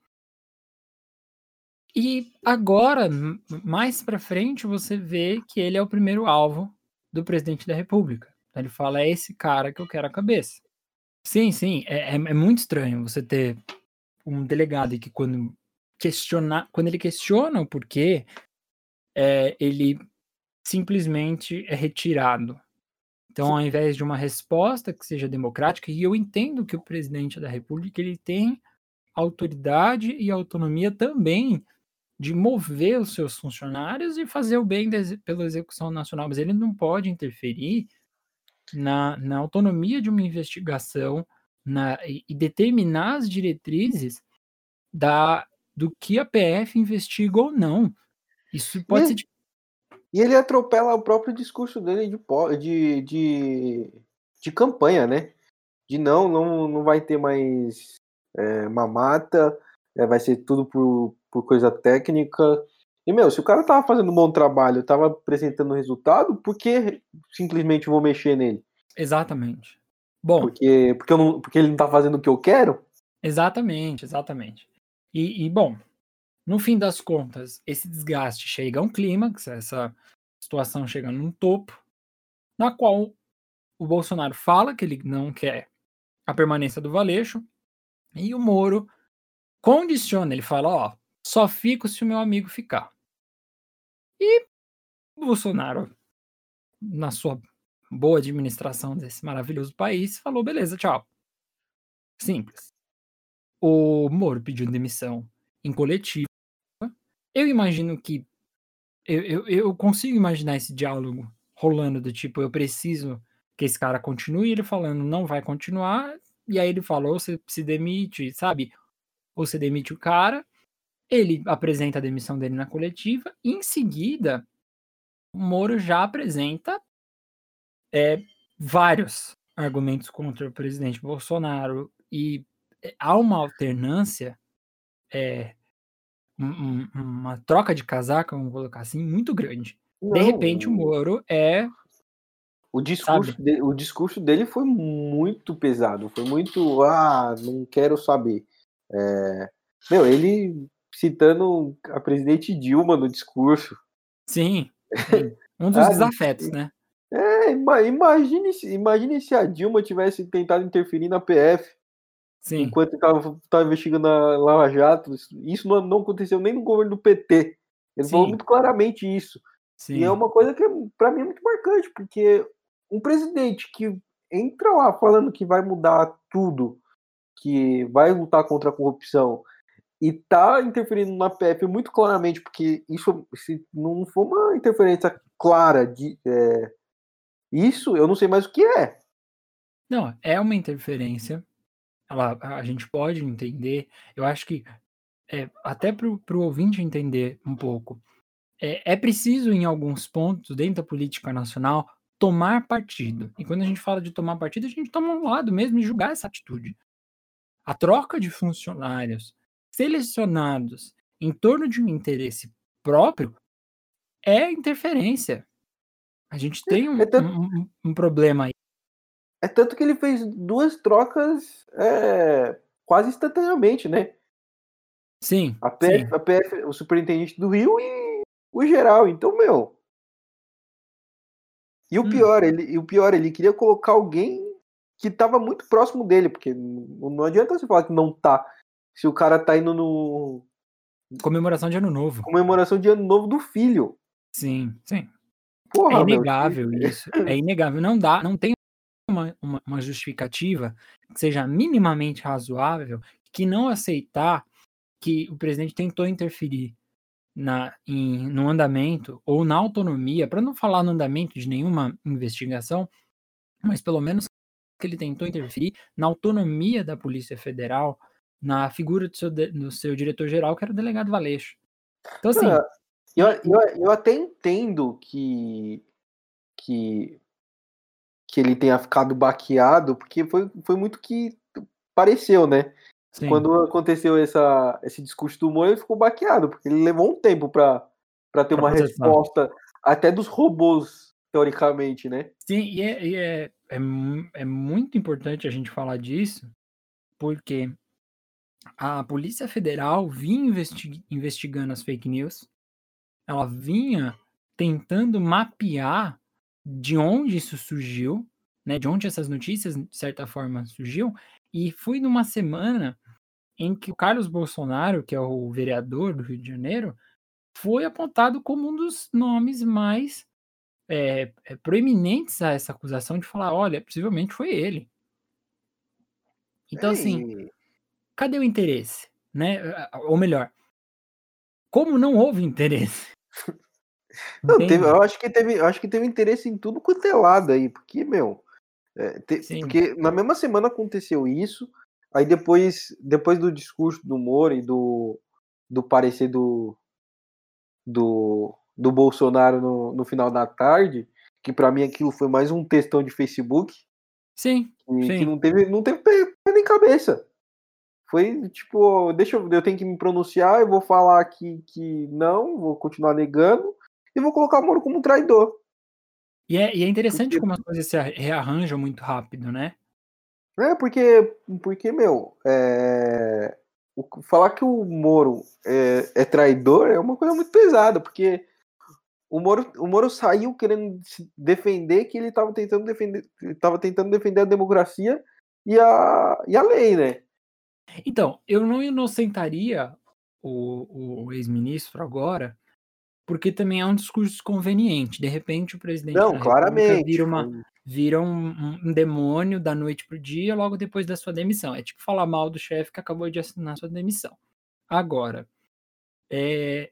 e agora, mais para frente, você vê que ele é o primeiro alvo do presidente da República. Ele fala: é esse cara que eu quero a cabeça. Sim, sim, é, é, é muito estranho você ter um delegado que quando questionar, quando ele questiona o porquê, é, ele simplesmente é retirado. Então, ao invés de uma resposta que seja democrática, e eu entendo que o presidente da República ele tem autoridade e autonomia também de mover os seus funcionários e fazer o bem pela execução nacional, mas ele não pode interferir na, na autonomia de uma investigação na, e, e determinar as diretrizes da, do que a PF investiga ou não. Isso pode e, ser. De... E ele atropela o próprio discurso dele de, de, de, de campanha, né? De não, não, não vai ter mais é, mamata, é, vai ser tudo por, por coisa técnica. E, meu, se o cara tava fazendo um bom trabalho, tava apresentando resultado, por que simplesmente vou mexer nele? Exatamente. Bom. Porque, porque, eu não, porque ele não tá fazendo o que eu quero? Exatamente, exatamente. E, e, bom, no fim das contas, esse desgaste chega a um clímax, essa situação chega num topo, na qual o Bolsonaro fala que ele não quer a permanência do Valeixo, e o Moro condiciona, ele fala, ó, só fico se o meu amigo ficar. E Bolsonaro, na sua boa administração desse maravilhoso país, falou, beleza, tchau. Simples. O Moro pediu demissão em coletiva. Eu imagino que. Eu, eu, eu consigo imaginar esse diálogo rolando do tipo, eu preciso que esse cara continue, ele falando, não vai continuar, e aí ele falou, você se demite, sabe? Ou você demite o cara, ele apresenta a demissão dele na coletiva, e em seguida, o Moro já apresenta é, vários argumentos contra o presidente Bolsonaro, e é, há uma alternância, é, um, um, uma troca de casaca, vamos colocar assim, muito grande. Não, de repente, o Moro é. O discurso, de, o discurso dele foi muito pesado, foi muito. Ah, não quero saber. É, meu, ele citando a presidente Dilma no discurso. Sim, sim. um dos ah, desafetos, né? É, imagine, imagine se a Dilma tivesse tentado interferir na PF. Sim. Enquanto estava investigando a Lava Jato, isso não, não, aconteceu nem no governo do PT. Ele Sim. falou muito claramente isso. Sim. E é uma coisa que, para mim, é muito marcante, porque um presidente que entra lá falando que vai mudar tudo, que vai lutar contra a corrupção, e tá interferindo na PF muito claramente, porque isso se não for uma interferência clara de. É, isso eu não sei mais o que é. Não, é uma interferência ela, a gente pode entender, eu acho que é, até para o ouvinte entender um pouco, é, é preciso, em alguns pontos, dentro da política nacional, tomar partido. E quando a gente fala de tomar partido, a gente toma um lado mesmo e julgar essa atitude. A troca de funcionários selecionados em torno de um interesse próprio é interferência. A gente tem um, é um, um, um problema aí. É tanto que ele fez duas trocas é, quase instantaneamente, né? Sim. A PF, sim. a PF, o superintendente do Rio e o geral. Então, meu. E o hum. pior, ele, o pior, ele queria colocar alguém que estava muito próximo dele, porque não adianta você falar que não tá. Se o cara tá indo no. Comemoração de ano novo. Comemoração de ano novo do filho. Sim, sim. Porra, é inegável meu, isso. É inegável. Não dá, não tem uma, uma, uma justificativa que seja minimamente razoável que não aceitar que o presidente tentou interferir na, em, no andamento ou na autonomia, para não falar no andamento de nenhuma investigação, mas pelo menos que ele tentou interferir na autonomia da Polícia Federal, na figura do seu, do seu diretor-geral, que era o delegado Valeixo. Então, assim. eu, eu, eu até entendo que, que que ele tenha ficado baqueado, porque foi, foi muito que pareceu, né? Sim. Quando aconteceu essa, esse discurso do Moura, ele ficou baqueado, porque ele levou um tempo para ter pra uma processar. resposta até dos robôs, teoricamente, né? Sim, e, é, e é, é, é muito importante a gente falar disso, porque a Polícia Federal vinha investig investigando as fake news, ela vinha tentando mapear de onde isso surgiu, né, de onde essas notícias, de certa forma, surgiu, e foi numa semana em que o Carlos Bolsonaro, que é o vereador do Rio de Janeiro, foi apontado como um dos nomes mais é, é, proeminentes a essa acusação de falar, olha, possivelmente foi ele. Então, assim, cadê o interesse? Né? Ou melhor, como não houve interesse Não, teve, eu acho que teve, eu acho que teve interesse em tudo quanto é lado aí, porque, meu, é, te, porque na mesma semana aconteceu isso, aí depois, depois do discurso do Moro e do, do parecer do, do, do Bolsonaro no, no final da tarde, que para mim aquilo foi mais um textão de Facebook. Sim, que, sim. que não teve, não teve pé, nem cabeça. Foi tipo, deixa eu, eu tenho que me pronunciar, eu vou falar aqui que não, vou continuar negando e vou colocar o Moro como traidor. E é, e é interessante porque... como as coisas se rearranjam muito rápido, né? É, porque, porque meu, é... falar que o Moro é, é, traidor é uma coisa muito pesada, porque o Moro, o Moro saiu querendo defender que ele estava tentando defender, estava tentando defender a democracia e a, e a lei, né? Então, eu não inocentaria o, o ex-ministro agora, porque também é um discurso conveniente. De repente, o presidente não, claramente vira, uma, vira um, um, demônio da noite para o dia logo depois da sua demissão. É tipo falar mal do chefe que acabou de assinar sua demissão. Agora, é,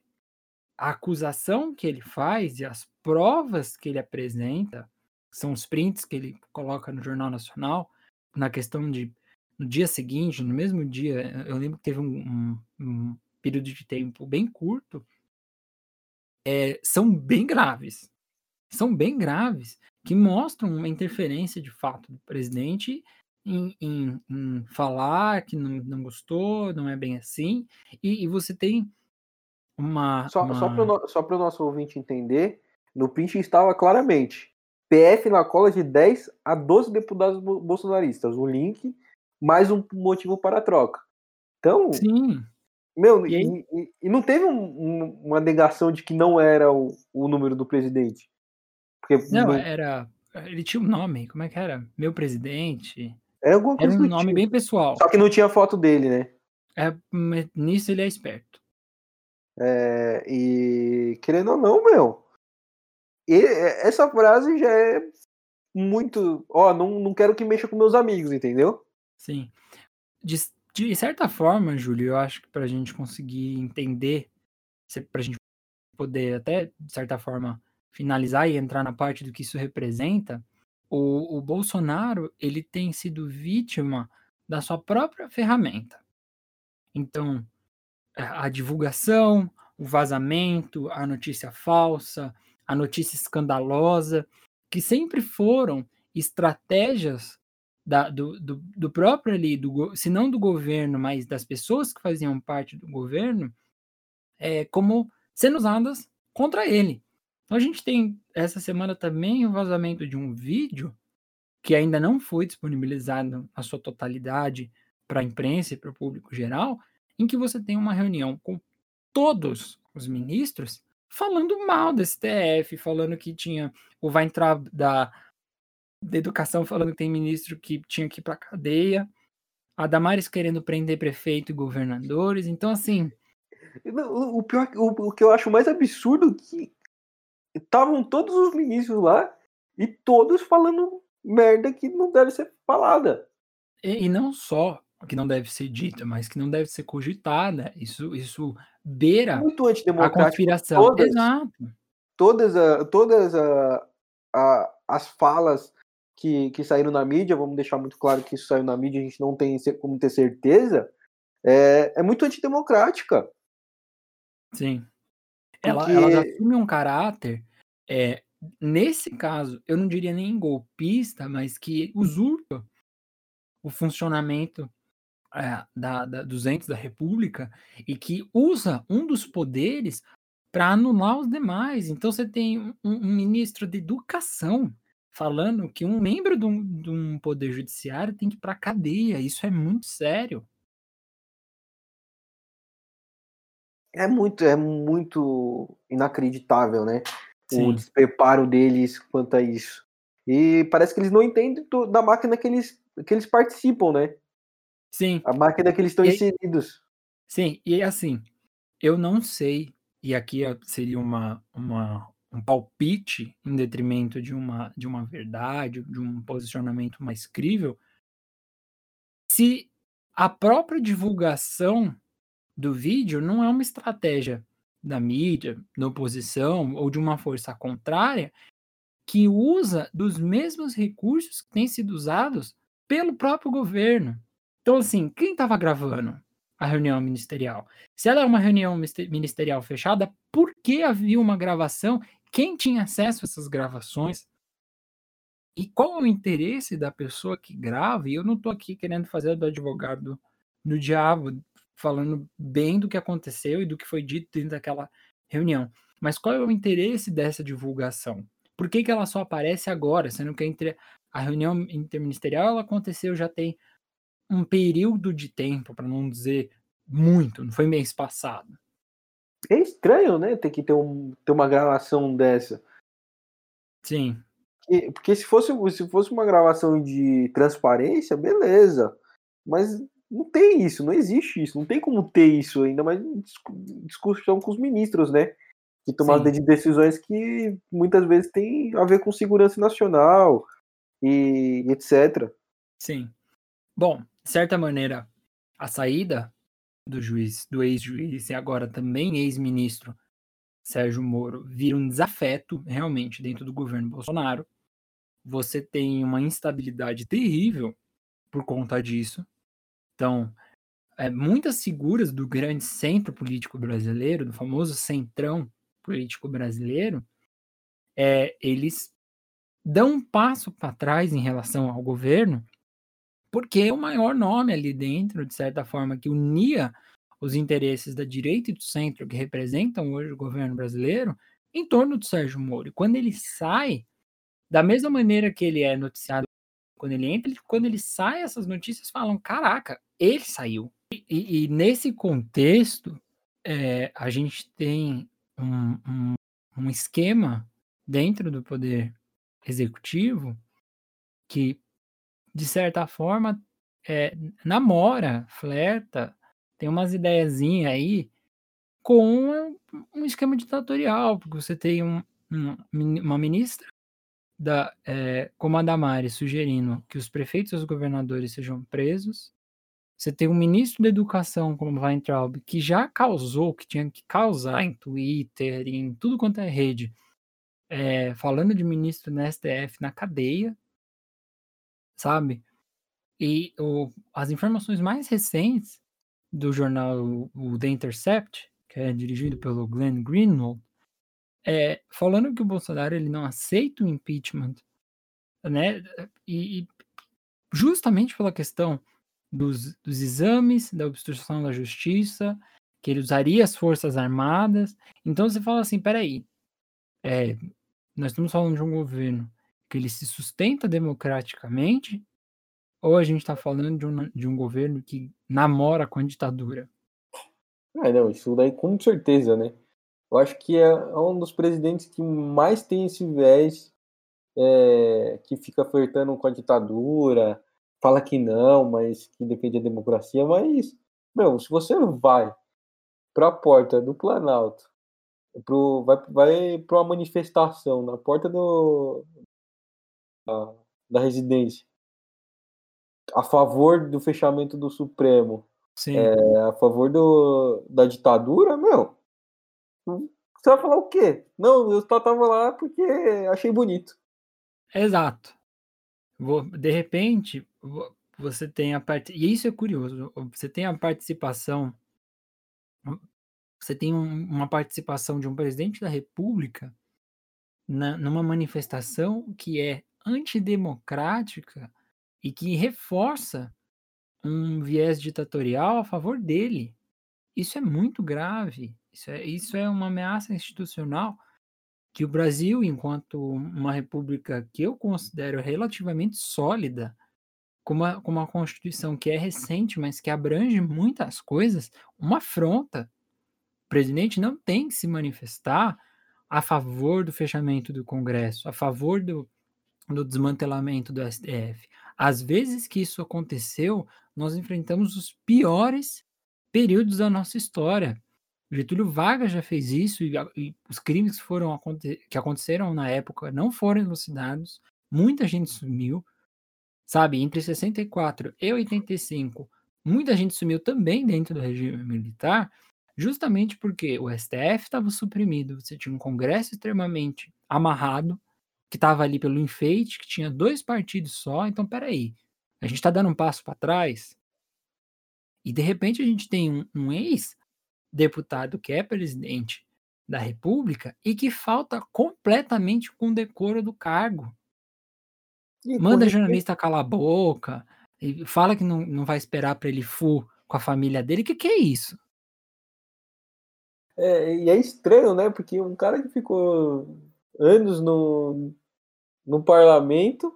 a acusação que ele faz e as provas que ele apresenta, são os prints que ele coloca no Jornal Nacional, na questão de no dia seguinte, no mesmo dia, eu lembro que teve um, um, um período de tempo bem curto, é, são bem graves. São bem graves, que mostram uma interferência de fato do presidente em, em, em falar que não, não, gostou, não é bem assim, e, e você tem uma. Só, uma... só para o nosso ouvinte entender, no print estava claramente PF na cola de 10 a 12 deputados bolsonaristas. O link mais um motivo para a troca. Então, Sim. meu, e, e, e não teve um, um, uma negação de que não era o, o número do presidente. Porque não, não, era. Ele tinha um nome, como é que era? Meu presidente. Era, alguma coisa era um nome tipo. bem pessoal. Só que não tinha foto dele, né? É, nisso ele é esperto. É, e querendo ou não, meu, e, essa frase já é muito. Ó, não, não quero que mexa com meus amigos, entendeu? Sim. De, de certa forma, Júlio, eu acho que para a gente conseguir entender, para a gente poder até, de certa forma, finalizar e entrar na parte do que isso representa, o, o Bolsonaro ele tem sido vítima da sua própria ferramenta. Então, a divulgação, o vazamento, a notícia falsa, a notícia escandalosa, que sempre foram estratégias da, do, do, do, próprio ali, do, se não do governo, mas das pessoas que faziam parte do governo, é, como sendo usadas contra ele. Então a gente tem essa semana também o vazamento de um vídeo que ainda não foi disponibilizado na sua totalidade para a imprensa e para o público geral, em que você tem uma reunião com todos os ministros falando mal do STF, falando que tinha o vai entrar da da educação falando que tem ministro que tinha que ir para cadeia, a Damares querendo prender prefeito e governadores. Então, assim. O, pior, o, o que eu acho mais absurdo é que estavam todos os ministros lá e todos falando merda que não deve ser falada. E, e, não só que não deve ser dita, mas que não deve ser cogitada. Isso, isso beira Muito a conspiração. Todas, Exato. Todas, a, todas a, a, as falas que, que saíram na mídia, vamos deixar muito claro que isso saiu na mídia, a gente não tem como ter certeza, é, é muito antidemocrática. Sim. Ela, ela assume um caráter, é, nesse caso, eu não diria nem golpista, mas que usurpa o funcionamento é, da, da, dos entes da República e que usa um dos poderes para anular os demais. Então você tem um, um ministro de educação falando que um membro de um, de um poder judiciário tem que ir para cadeia. Isso é muito sério. É muito, é muito inacreditável, né? Sim. O despreparo deles quanto a isso. E parece que eles não entendem da máquina que eles, que eles participam, né? Sim. A máquina que eles estão e, inseridos. Sim, e assim, eu não sei, e aqui seria uma, uma, um palpite em detrimento de uma, de uma verdade, de um posicionamento mais crível, se a própria divulgação do vídeo não é uma estratégia da mídia, da oposição ou de uma força contrária que usa dos mesmos recursos que têm sido usados pelo próprio governo. Então, assim, quem estava gravando? a reunião ministerial? Se ela é uma reunião ministerial fechada, por que havia uma gravação? Quem tinha acesso a essas gravações? E qual é o interesse da pessoa que grava? E eu não estou aqui querendo fazer do advogado do diabo, falando bem do que aconteceu e do que foi dito dentro daquela reunião. Mas qual é o interesse dessa divulgação? Por que, que ela só aparece agora, sendo que entre a reunião interministerial ela aconteceu já tem um período de tempo, para não dizer muito, não foi mês passado. É estranho, né? Ter que ter, um, ter uma gravação dessa. Sim. Porque, porque se, fosse, se fosse uma gravação de transparência, beleza. Mas não tem isso, não existe isso, não tem como ter isso ainda mais discussão com os ministros, né? Que tomam de decisões que muitas vezes tem a ver com segurança nacional e etc. Sim. Bom, de certa maneira, a saída do juiz, do ex-juiz e agora também ex-ministro Sérgio Moro vira um desafeto realmente dentro do governo Bolsonaro. Você tem uma instabilidade terrível por conta disso. Então, é, muitas figuras do grande centro político brasileiro, do famoso centrão político brasileiro, é, eles dão um passo para trás em relação ao governo porque o maior nome ali dentro, de certa forma, que unia os interesses da direita e do centro, que representam hoje o governo brasileiro, em torno do Sérgio Moro. E quando ele sai, da mesma maneira que ele é noticiado quando ele entra, quando ele sai, essas notícias falam: caraca, ele saiu. E, e, e nesse contexto, é, a gente tem um, um, um esquema dentro do poder executivo que de certa forma, é, namora, flerta, tem umas ideiazinhas aí com um esquema ditatorial, porque você tem um, um, uma ministra da, é, como a Damares sugerindo que os prefeitos e os governadores sejam presos. Você tem um ministro da Educação, como Weintraub, que já causou, que tinha que causar em Twitter, em tudo quanto é rede, é, falando de ministro na STF na cadeia, sabe? E o, as informações mais recentes do jornal o The Intercept, que é dirigido pelo Glenn Greenwald, é, falando que o Bolsonaro ele não aceita o impeachment, né? E, e justamente pela questão dos, dos, exames, da obstrução da justiça, que ele usaria as forças armadas. Então você fala assim, peraí, é, nós estamos falando de um governo que ele se sustenta democraticamente, ou a gente está falando de um, de um governo que namora com a ditadura? Ah, não, isso daí com certeza, né? Eu acho que é um dos presidentes que mais tem esse viés é, que fica flertando com a ditadura, fala que não, mas que defende a democracia, mas, meu, se você vai para a porta do Planalto, pro, vai, vai para uma manifestação na porta do, da, residência a favor do fechamento do Supremo, é, a favor do, da ditadura, meu, você vai falar o quê? Não, eu só tava lá porque achei bonito. Exato. De repente, você tem a parte. E isso é curioso. Você tem a participação. Você tem uma participação de um presidente da República na, numa manifestação que é antidemocrática e que reforça um viés ditatorial a favor dele. Isso é muito grave. Isso é, isso é uma ameaça institucional que o Brasil, enquanto uma república que eu considero relativamente sólida, com uma, com uma Constituição que é recente, mas que abrange muitas coisas, uma afronta. O presidente não tem que se manifestar a favor do fechamento do Congresso, a favor do, do desmantelamento do STF, às vezes que isso aconteceu, nós enfrentamos os piores períodos da nossa história. Getúlio Vargas já fez isso e, e os crimes que foram que aconteceram na época não foram elucidados, muita gente sumiu, sabe? Entre 64 e 85, muita gente sumiu também dentro do regime militar, justamente porque o STF estava suprimido, você tinha um Congresso extremamente amarrado, que estava ali pelo enfeite, que tinha dois partidos só. Então, peraí, a gente está dando um passo para trás. E de repente a gente tem um, um ex-deputado que é presidente da República e que falta completamente com o decoro do cargo. E Manda jornalista calar a boca, e fala que não, não vai esperar para ele fu com a família dele. O que, que é isso? É, e é estranho, né? Porque um cara que ficou anos no, no parlamento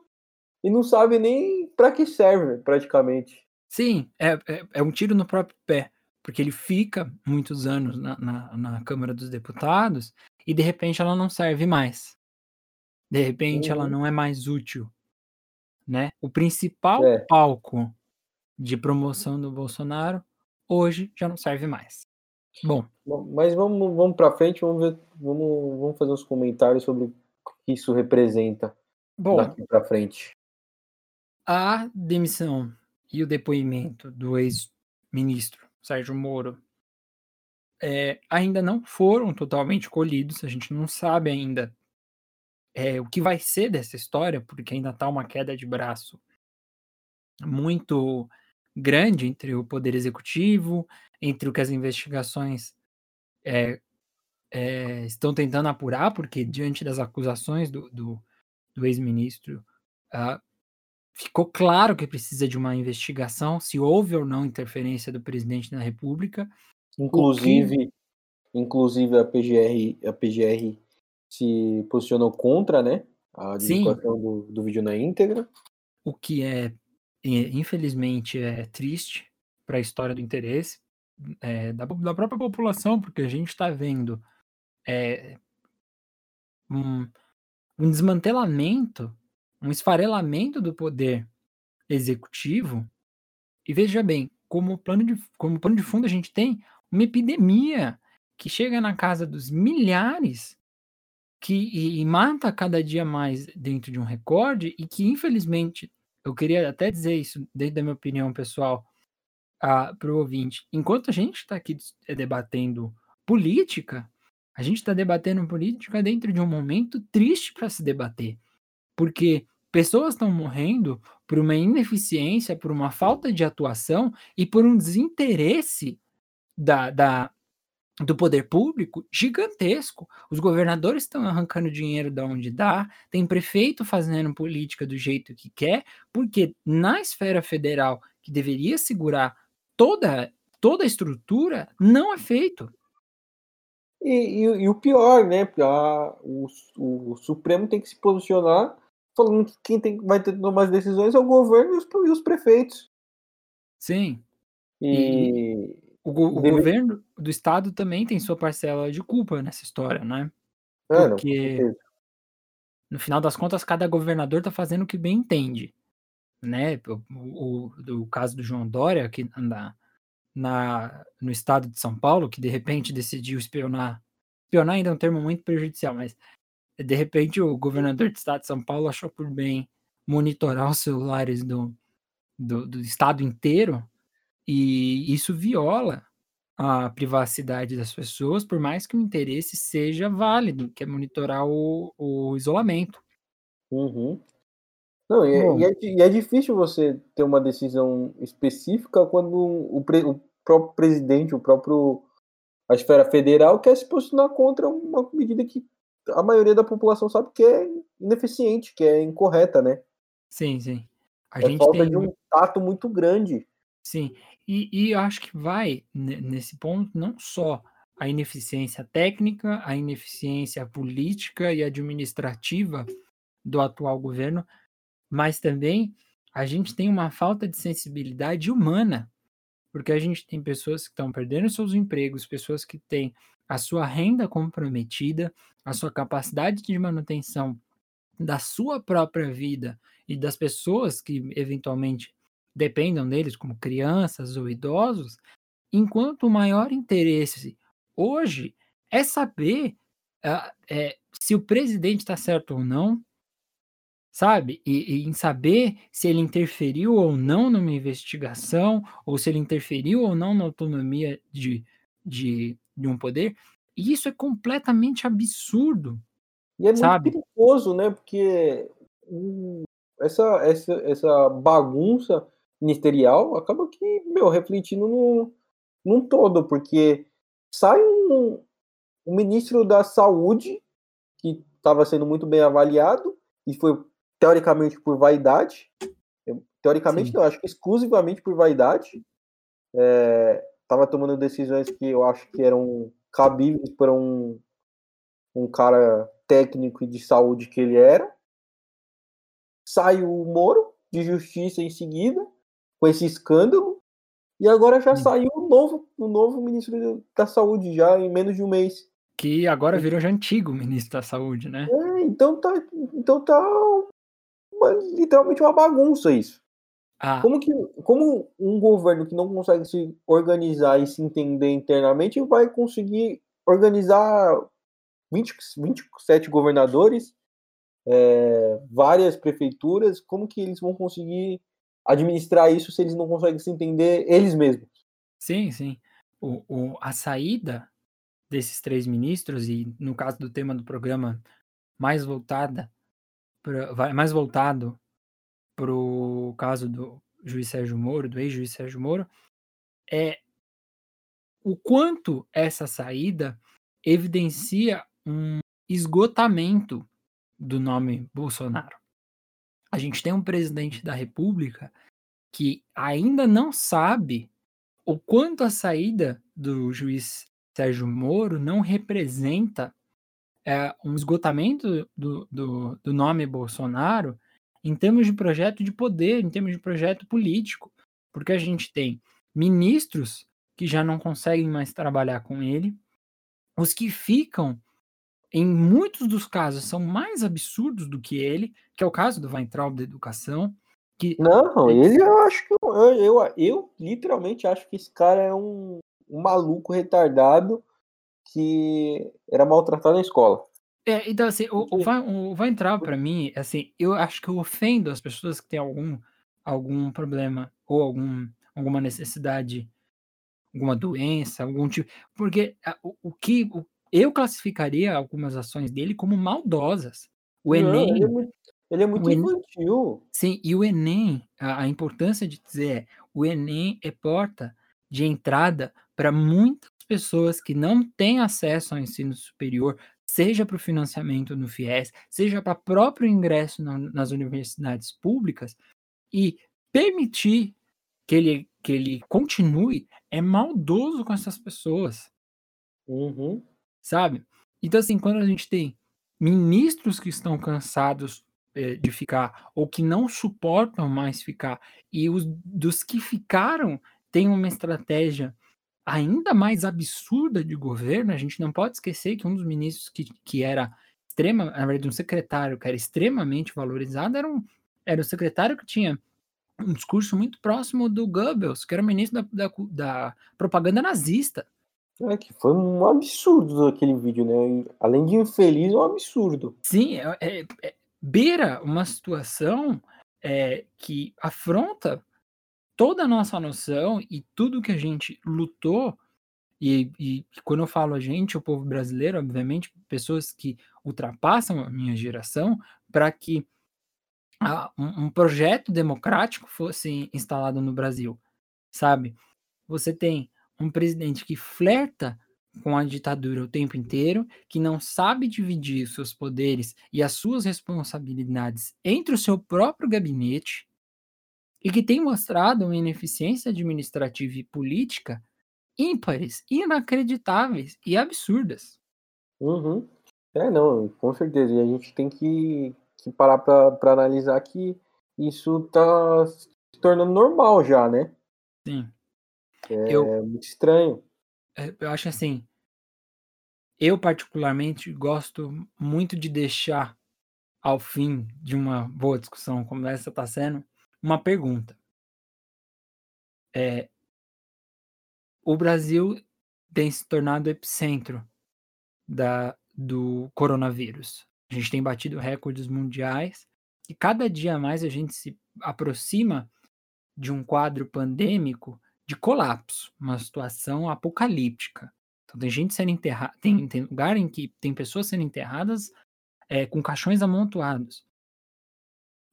e não sabe nem para que serve, praticamente. Sim, é, é, é, um tiro no próprio pé, porque ele fica muitos anos na, na, na, Câmara dos Deputados e de repente ela não serve mais. De repente uhum. ela não é mais útil. Né? O principal é. palco de promoção do Bolsonaro hoje já não serve mais. Bom. Mas vamos, vamos para frente, vamos ver, vamos, vamos fazer uns comentários sobre o que isso representa Bom, daqui para frente. A demissão e o depoimento do ex-ministro Sérgio Moro é, ainda não foram totalmente colhidos, a gente não sabe ainda é, o que vai ser dessa história, porque ainda está uma queda de braço muito grande entre o Poder Executivo, entre o que as investigações é, é, estão tentando apurar, porque diante das acusações do, do, do ex-ministro, uh, ficou claro que precisa de uma investigação, se houve ou não interferência do presidente da República. Inclusive, que... inclusive a PGR, a PGR se posicionou contra, né, a divulgação do, do vídeo na íntegra. O que é, infelizmente, é triste para a história do interesse é, da, da, própria população, porque a gente está vendo é, um, um desmantelamento um esfarelamento do poder executivo. E veja bem, como plano de, como plano de fundo a gente tem uma epidemia que chega na casa dos milhares que e, e mata cada dia mais dentro de um recorde e que infelizmente eu queria até dizer isso dentro da minha opinião pessoal para o ouvinte. Enquanto a gente está aqui debatendo política, a gente está debatendo política dentro de um momento triste para se debater. Porque pessoas estão morrendo por uma ineficiência, por uma falta de atuação e por um desinteresse da, da, do poder público gigantesco. Os governadores estão arrancando dinheiro da onde dá, tem prefeito fazendo política do jeito que quer, porque na esfera federal, que deveria segurar toda, toda a estrutura, não é feito. E, e, e o pior, né? A, o, o Supremo tem que se posicionar falando que quem tem, vai ter que tomar as decisões é o governo e os, e os prefeitos. Sim. E, e o, o deve... governo do estado também tem sua parcela de culpa nessa história, né? É, Porque não, no final das contas cada governador tá fazendo o que bem entende, né? O, o, o caso do João Dória aqui na, na no estado de São Paulo que de repente decidiu espionar espionar ainda é um termo muito prejudicial, mas de repente o governador do estado de São Paulo achou por bem monitorar os celulares do, do, do estado inteiro e isso viola a privacidade das pessoas, por mais que o interesse seja válido, que é monitorar o, o isolamento. Uhum. Não, e, é, e, é, e, é, difícil você ter uma decisão específica quando o, pre, o próprio presidente, o próprio a esfera federal quer se posicionar contra uma medida que a maioria da população sabe que é ineficiente, que é incorreta, né? Sim, sim. A é gente falta tem... de um tato muito grande. Sim, e, e eu acho que vai nesse ponto não só a ineficiência técnica, a ineficiência política e administrativa do atual governo, mas também a gente tem uma falta de sensibilidade humana, porque a gente tem pessoas que estão perdendo seus empregos, pessoas que têm a sua renda comprometida, a sua capacidade de manutenção da sua própria vida e das pessoas que eventualmente dependam deles, como crianças ou idosos, enquanto o maior interesse hoje é saber uh, é, se o presidente está certo ou não, sabe? E, e, em saber se ele interferiu ou não numa investigação, ou se ele interferiu ou não na autonomia de, de de um poder. E isso é completamente absurdo. E é sabe? muito perigoso, né? Porque essa, essa, essa bagunça ministerial acaba que, meu, refletindo no, num todo, porque sai um, um ministro da saúde que estava sendo muito bem avaliado e foi teoricamente por vaidade, teoricamente Sim. não, acho que exclusivamente por vaidade, estava é, tomando decisões que eu acho que eram cabíveis para um, um cara técnico e de saúde que ele era. Sai o Moro de justiça em seguida, com esse escândalo, e agora já saiu o novo, o novo ministro da Saúde, já em menos de um mês. Que agora virou já antigo ministro da Saúde, né? É, então tá, então tá uma, literalmente uma bagunça isso. Ah. Como, que, como um governo que não consegue se organizar e se entender internamente vai conseguir organizar 20, 27 governadores, é, várias prefeituras, como que eles vão conseguir administrar isso se eles não conseguem se entender eles mesmos? Sim, sim. O, o, a saída desses três ministros, e no caso do tema do programa, mais voltada pra, mais voltado para o caso do juiz Sérgio Moro, do ex-juiz Sérgio Moro, é o quanto essa saída evidencia um esgotamento do nome Bolsonaro. A gente tem um presidente da República que ainda não sabe o quanto a saída do juiz Sérgio Moro não representa é, um esgotamento do, do, do nome Bolsonaro em termos de projeto de poder, em termos de projeto político, porque a gente tem ministros que já não conseguem mais trabalhar com ele, os que ficam, em muitos dos casos, são mais absurdos do que ele, que é o caso do Weintraub da educação. Que não, ele eu acho que eu, eu, eu literalmente acho que esse cara é um, um maluco retardado que era maltratado na escola. É, então, assim, o, o, vai, o vai entrar para mim, assim, eu acho que eu ofendo as pessoas que têm algum, algum problema ou algum, alguma necessidade, alguma doença, algum tipo. Porque o, o que o, eu classificaria algumas ações dele como maldosas. O Não, Enem. Ele é muito, ele é muito infantil. sim, e o Enem, a, a importância de dizer é: o Enem é porta de entrada para muitas pessoas que não têm acesso ao ensino superior, seja para o financiamento no FIES, seja para próprio ingresso na, nas universidades públicas, e permitir que ele, que ele continue é maldoso com essas pessoas. Uhum. Sabe? Então, assim, quando a gente tem ministros que estão cansados eh, de ficar, ou que não suportam mais ficar, e os dos que ficaram têm uma estratégia ainda mais absurda de governo, a gente não pode esquecer que um dos ministros que, que era extrema, na verdade, um secretário que era extremamente valorizado era um, era o secretário que tinha um discurso muito próximo do Goebbels, que era ministro da, da, da propaganda nazista. É que foi um absurdo aquele vídeo, né? Além de infeliz, é um absurdo. Sim, é, é, é beira uma situação é, que afronta toda a nossa noção e tudo que a gente lutou, e, e, quando eu falo a gente, o povo brasileiro, obviamente, pessoas que ultrapassam a minha geração, para que a, um, um projeto democrático fosse instalado no Brasil, sabe? Você tem um presidente que flerta com a ditadura o tempo inteiro, que não sabe dividir os seus poderes e as suas responsabilidades entre o seu próprio gabinete, e que tem mostrado uma ineficiência administrativa e política ímpares, inacreditáveis e absurdas. Uhum. É, não, com certeza. E a gente tem que, que parar para analisar que isso está se tornando normal já, né? Sim. É eu, muito estranho. É, eu acho assim. Eu, particularmente, gosto muito de deixar ao fim de uma boa discussão como essa está sendo, uma pergunta. É, o Brasil tem se tornado epicentro da, do coronavírus. A gente tem batido recordes mundiais e cada dia mais a gente se aproxima de um quadro pandêmico de colapso, uma situação apocalíptica. Então tem gente sendo enterrada, tem, tem lugar em que tem pessoas sendo enterradas é, com caixões amontoados.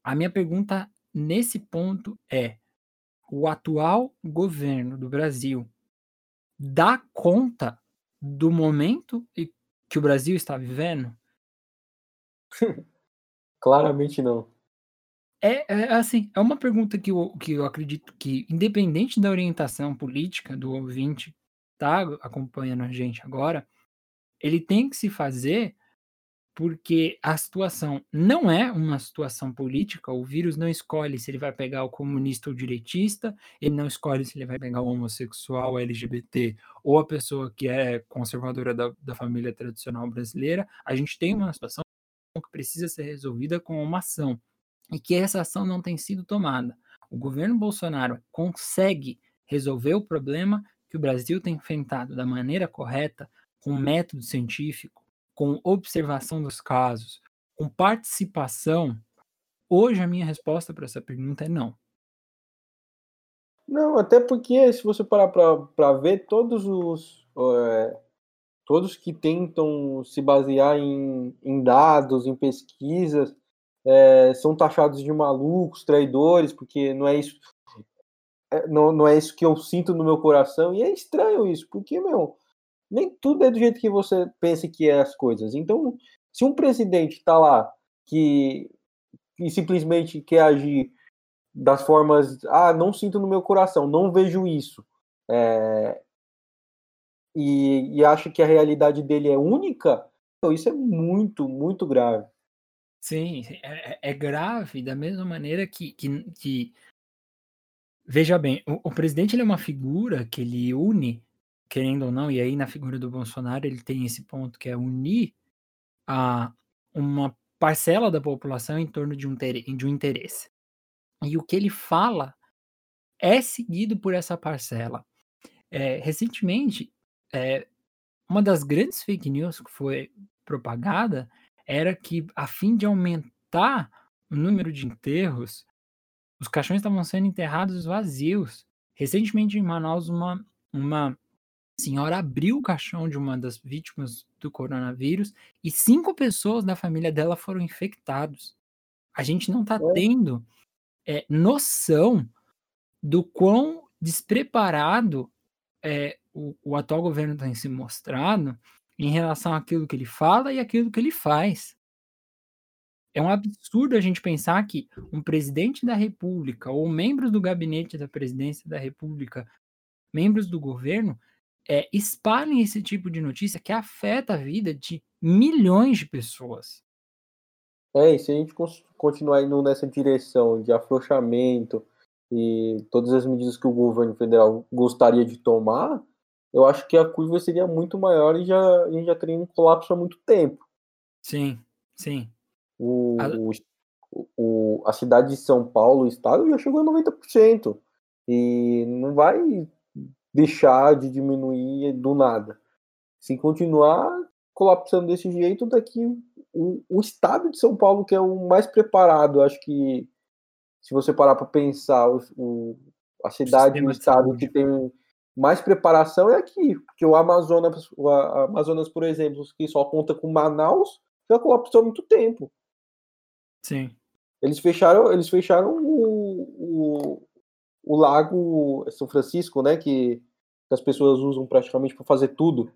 A minha pergunta nesse ponto é o atual governo do Brasil dá conta do momento que o Brasil está vivendo? Claramente não. É, é, assim, é uma pergunta que eu, que eu acredito que, independente da orientação política do ouvinte tá acompanhando a gente agora, ele tem que se fazer porque a situação não é uma situação política, o vírus não escolhe se ele vai pegar o comunista ou o direitista, ele não escolhe se ele vai pegar o homossexual, o LGBT ou a pessoa que é conservadora da, da família tradicional brasileira. A gente tem uma situação que precisa ser resolvida com uma ação e que essa ação não tem sido tomada. O governo Bolsonaro consegue resolver o problema que o Brasil tem enfrentado da maneira correta, com método científico, com observação dos casos, com participação? Hoje a minha resposta para essa pergunta é não. Não, até porque se você parar para ver todos os é, todos que tentam se basear em, em dados, em pesquisas, é, são taxados de malucos, traidores, porque não é isso é, não, não é isso que eu sinto no meu coração e é estranho isso, porque meu nem tudo é do jeito que você pensa que é as coisas. Então, se um presidente está lá que, que simplesmente quer agir das formas, ah, não sinto no meu coração, não vejo isso, é, e, e acha que a realidade dele é única, então isso é muito, muito grave. Sim, é, é, é grave da mesma maneira que, que, que veja bem, o, o presidente é uma figura que ele une querendo ou não, e aí na figura do Bolsonaro ele tem esse ponto que é unir a uma parcela da população em torno de um, de um interesse. E o que ele fala é seguido por essa parcela. É, recentemente, é, uma das grandes fake news que foi propagada era que, a fim de aumentar o número de enterros, os caixões estavam sendo enterrados vazios. Recentemente, em Manaus, uma, uma senhora abriu o caixão de uma das vítimas do coronavírus e cinco pessoas da família dela foram infectados. A gente não está tendo é, noção do quão despreparado é, o, o atual governo tem se mostrado em relação àquilo que ele fala e aquilo que ele faz. É um absurdo a gente pensar que um presidente da República ou membros do gabinete da presidência da República, membros do governo, é, espalhem esse tipo de notícia que afeta a vida de milhões de pessoas. É, e se a gente continuar indo nessa direção de afrouxamento e todas as medidas que o governo federal gostaria de tomar, eu acho que a curva seria muito maior e já, a gente já teria um colapso há muito tempo. Sim, sim. O, a... o, o, a cidade de São Paulo, o estado, já chegou a 90%. E não vai deixar de diminuir do nada. Se continuar colapsando desse jeito, daqui o, o estado de São Paulo, que é o mais preparado, acho que se você parar para pensar, o, o, a cidade, o estado que tem mais preparação é aqui, porque o Amazonas, o Amazonas, por exemplo, que só conta com Manaus, já colapsou há muito tempo. Sim. Eles fecharam, eles fecharam o, o, o lago São Francisco, né, que, que as pessoas usam praticamente para fazer tudo.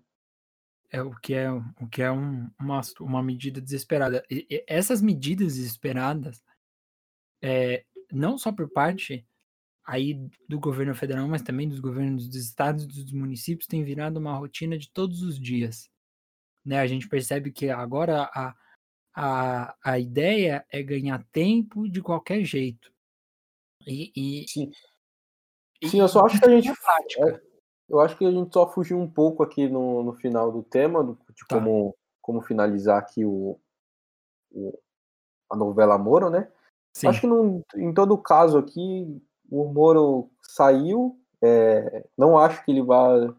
É o que é, o que é um, uma, uma medida desesperada. E, e essas medidas desesperadas, é, não só por parte aí do governo federal, mas também dos governos dos estados e dos municípios, tem virado uma rotina de todos os dias. Né? A gente percebe que agora a, a, a ideia é ganhar tempo de qualquer jeito. E, e, Sim. Sim, eu só acho que a gente. É, eu acho que a gente só fugiu um pouco aqui no, no final do tema, do, de tá. como, como finalizar aqui o, o, a novela Moro, né? Sim. Acho que não, em todo caso aqui, o Moro saiu. É, não acho que ele vá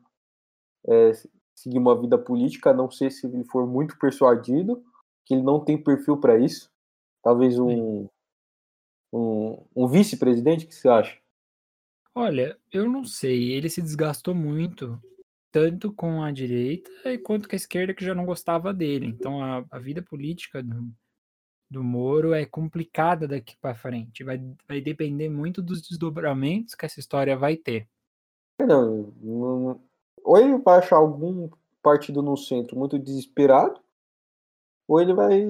é, seguir uma vida política, a não sei se ele for muito persuadido, que ele não tem perfil para isso. Talvez um, um, um vice-presidente, o que você acha? Olha, eu não sei, ele se desgastou muito, tanto com a direita quanto com a esquerda que já não gostava dele. Então a, a vida política do, do Moro é complicada daqui para frente. Vai, vai depender muito dos desdobramentos que essa história vai ter. É, não, não, ou ele vai achar algum partido no centro muito desesperado, ou ele vai,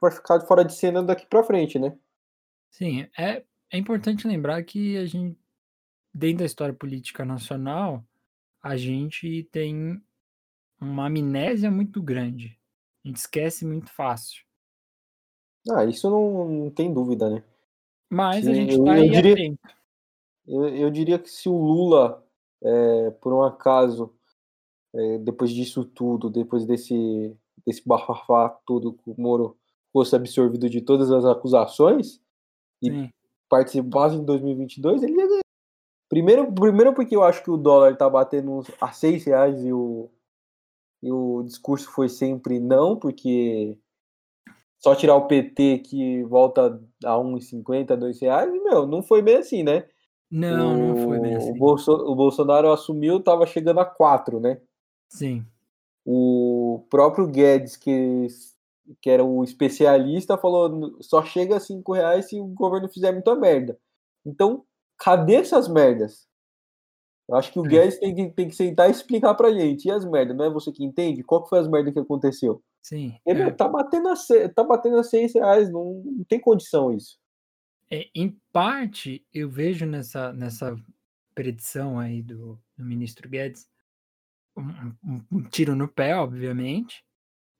vai ficar fora de cena daqui para frente, né? Sim, é, é importante lembrar que a gente, dentro da história política nacional, a gente tem uma amnésia muito grande. A gente esquece muito fácil. Ah, isso não, não tem dúvida, né? Mas a gente está aí diria, atento. Eu, eu, diria que se o Lula, é, por um acaso, é, depois disso tudo, depois desse, desse bafafá todo que o Moro fosse absorvido de todas as acusações e Sim. participasse em 2022, ele ia ganhar. Primeiro, primeiro porque eu acho que o dólar tá batendo a seis reais e o, e o discurso foi sempre não, porque só tirar o PT que volta a 1,50, 2 reais, meu, não foi bem assim, né? Não, o, não foi bem assim. O, Bolso, o Bolsonaro assumiu, tava chegando a 4, né? Sim. O próprio Guedes, que, que era o especialista, falou só chega a 5 reais se o governo fizer muita merda. Então, cadê essas merdas? Eu acho que o é. Guedes tem que, tem que sentar e explicar pra gente. E as merdas? Não é você que entende? Qual que foi as merdas que aconteceu? Sim. Ele é. tá, batendo a, tá batendo a 6 reais, não, não tem condição isso. É, em parte, eu vejo nessa, nessa predição aí do, do ministro Guedes um, um, um, tiro no pé, obviamente,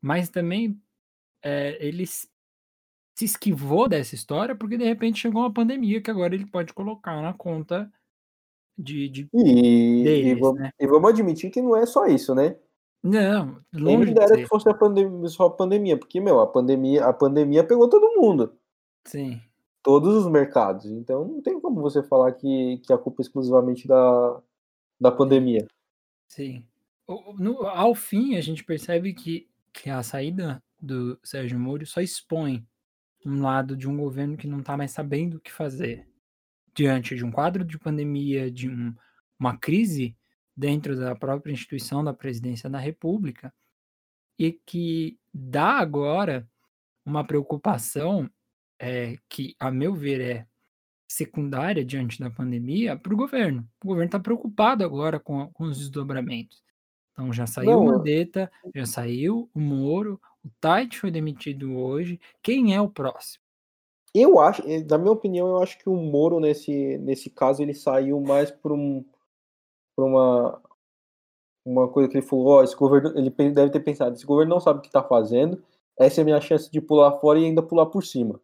mas também é, ele se esquivou dessa história porque de repente chegou uma pandemia que agora ele pode colocar na conta de, de e, deles, e, vamos, né? e vamos admitir que não é só isso, né? Não, longe Quem dera que fosse a pandemia, só a pandemia, porque, meu, a pandemia, a pandemia pegou todo mundo. Sim. Todos os mercados. Então não tem como você falar que, que a culpa é exclusivamente da, da pandemia. Sim. No, ao fim, a gente percebe que, que a saída do Sérgio Moro só expõe um lado de um governo que não está mais sabendo o que fazer diante de um quadro de pandemia, de um, uma crise dentro da própria instituição da presidência da República, e que dá agora uma preocupação é, que, a meu ver, é secundária diante da pandemia para o governo. O governo está preocupado agora com, com, os desdobramentos. Então já saiu o Mandetta, já saiu o Moro, o Tait foi demitido hoje. Quem é o próximo? Eu acho, na minha opinião, eu acho que o Moro nesse, nesse caso ele saiu mais por um por uma uma coisa que ele falou, ó, oh, esse governo, ele deve ter pensado, esse governo não sabe o que está fazendo, essa é a minha chance de pular fora e ainda pular por cima.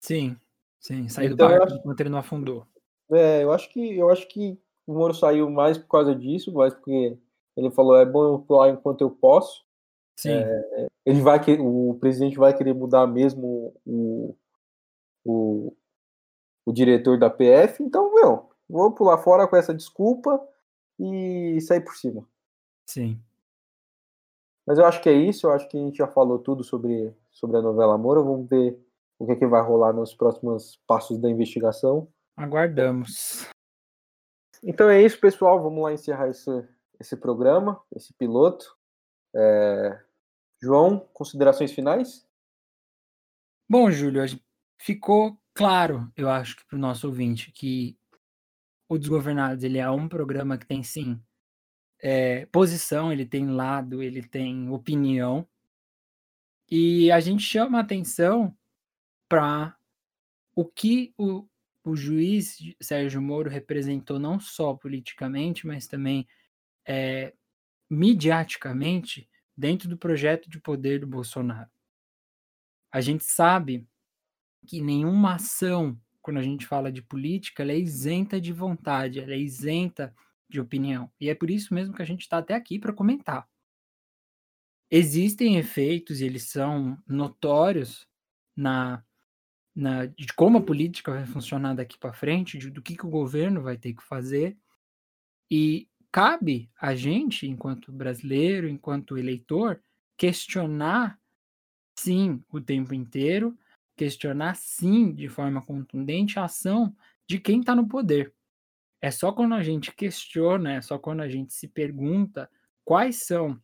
Sim, sim, sair então, do barco acho, enquanto ele não afundou. É, eu acho que eu acho que o Moro saiu mais por causa disso, mais porque ele falou, é bom eu pular enquanto eu posso. Sim. É, ele vai que o presidente vai querer mudar mesmo o, o, o diretor da PF, então, meu, vou pular fora com essa desculpa e sair por cima. Sim. Mas eu acho que é isso, eu acho que a gente já falou tudo sobre, sobre a novela Amor, vamos ver o que, é que vai rolar nos próximos passos da investigação. Aguardamos. Então é isso, pessoal, vamos lá encerrar esse, esse programa, esse piloto. É... João, considerações finais? Bom, Júlio, ficou claro, eu acho para o nosso ouvinte, que o Desgovernados ele é um programa que tem sim é, posição, ele tem lado, ele tem opinião. E a gente chama atenção para o que o, o juiz Sérgio Moro representou não só politicamente, mas também é, midiaticamente dentro do projeto de poder do Bolsonaro. A gente sabe que nenhuma ação, quando a gente fala de política, é isenta de vontade, é isenta de opinião. E é por isso mesmo que a gente está até aqui para comentar. Existem efeitos, e eles são notórios na, na, de como a política vai funcionar daqui para frente, de, do que, que o governo vai ter que fazer. E cabe a gente, enquanto brasileiro, enquanto eleitor, questionar, sim, o tempo inteiro, questionar sim, de forma contundente, a ação de quem está no poder. É só quando a gente questiona, é só quando a gente se pergunta quais são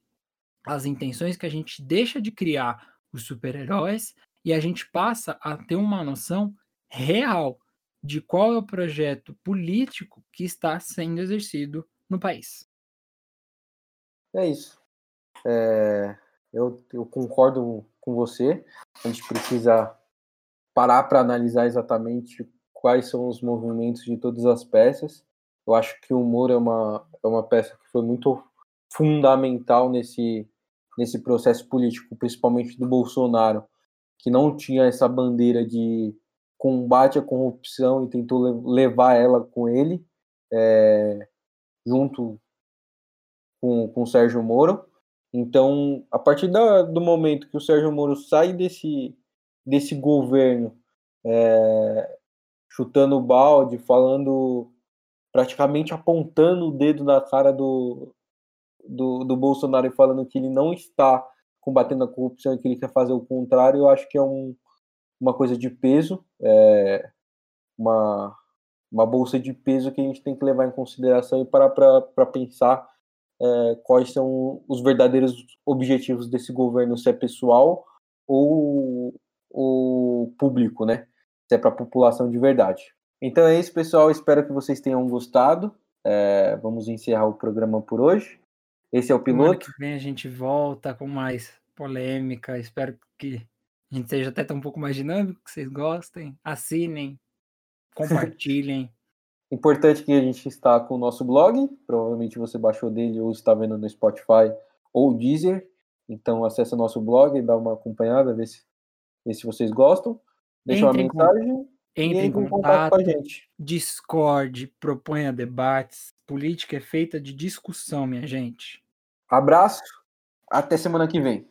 as intenções que a gente deixa de criar os super-heróis e a gente passa a ter uma noção real de qual é o projeto político que está sendo exercido no país. É isso. É, eu, eu concordo com você. A gente precisa parar para analisar exatamente quais são os movimentos de todas as peças. Eu acho que o Moro é uma, é uma peça que foi muito fundamental nesse, nesse processo político, principalmente do Bolsonaro, que não tinha essa bandeira de combate à corrupção e tentou levar ela com ele, é, junto com, com o Sérgio Moro. Então, a partir da, do momento que o Sérgio Moro sai desse, desse governo, é, chutando o balde, falando, praticamente apontando o dedo na cara do, do, do Bolsonaro e falando que ele não está combatendo a corrupção e que ele quer fazer o contrário, eu acho que é um, uma coisa de peso, é, uma, uma bolsa de peso que a gente tem que levar em consideração e parar para pensar é, quais são os verdadeiros objetivos desse governo, se é pessoal ou, ou público, né? Se é para a população de verdade. Então é isso, pessoal. Espero que vocês tenham gostado. É, vamos encerrar o programa por hoje. Esse é o piloto. Semana que vem a gente volta com mais polêmica. Espero que a gente seja até um pouco mais dinâmico, que vocês gostem. Assinem, compartilhem. Importante que a gente está com o nosso blog, provavelmente você baixou dele ou está vendo no Spotify ou Deezer. Então acesse o nosso blog, dá uma acompanhada, vê se, vê se vocês gostam. Deixa entre uma mensagem. Com, entre, entre em contato, contato, com a gente. Discord, proponha debates. Política é feita de discussão, minha gente. Abraço, até semana que vem.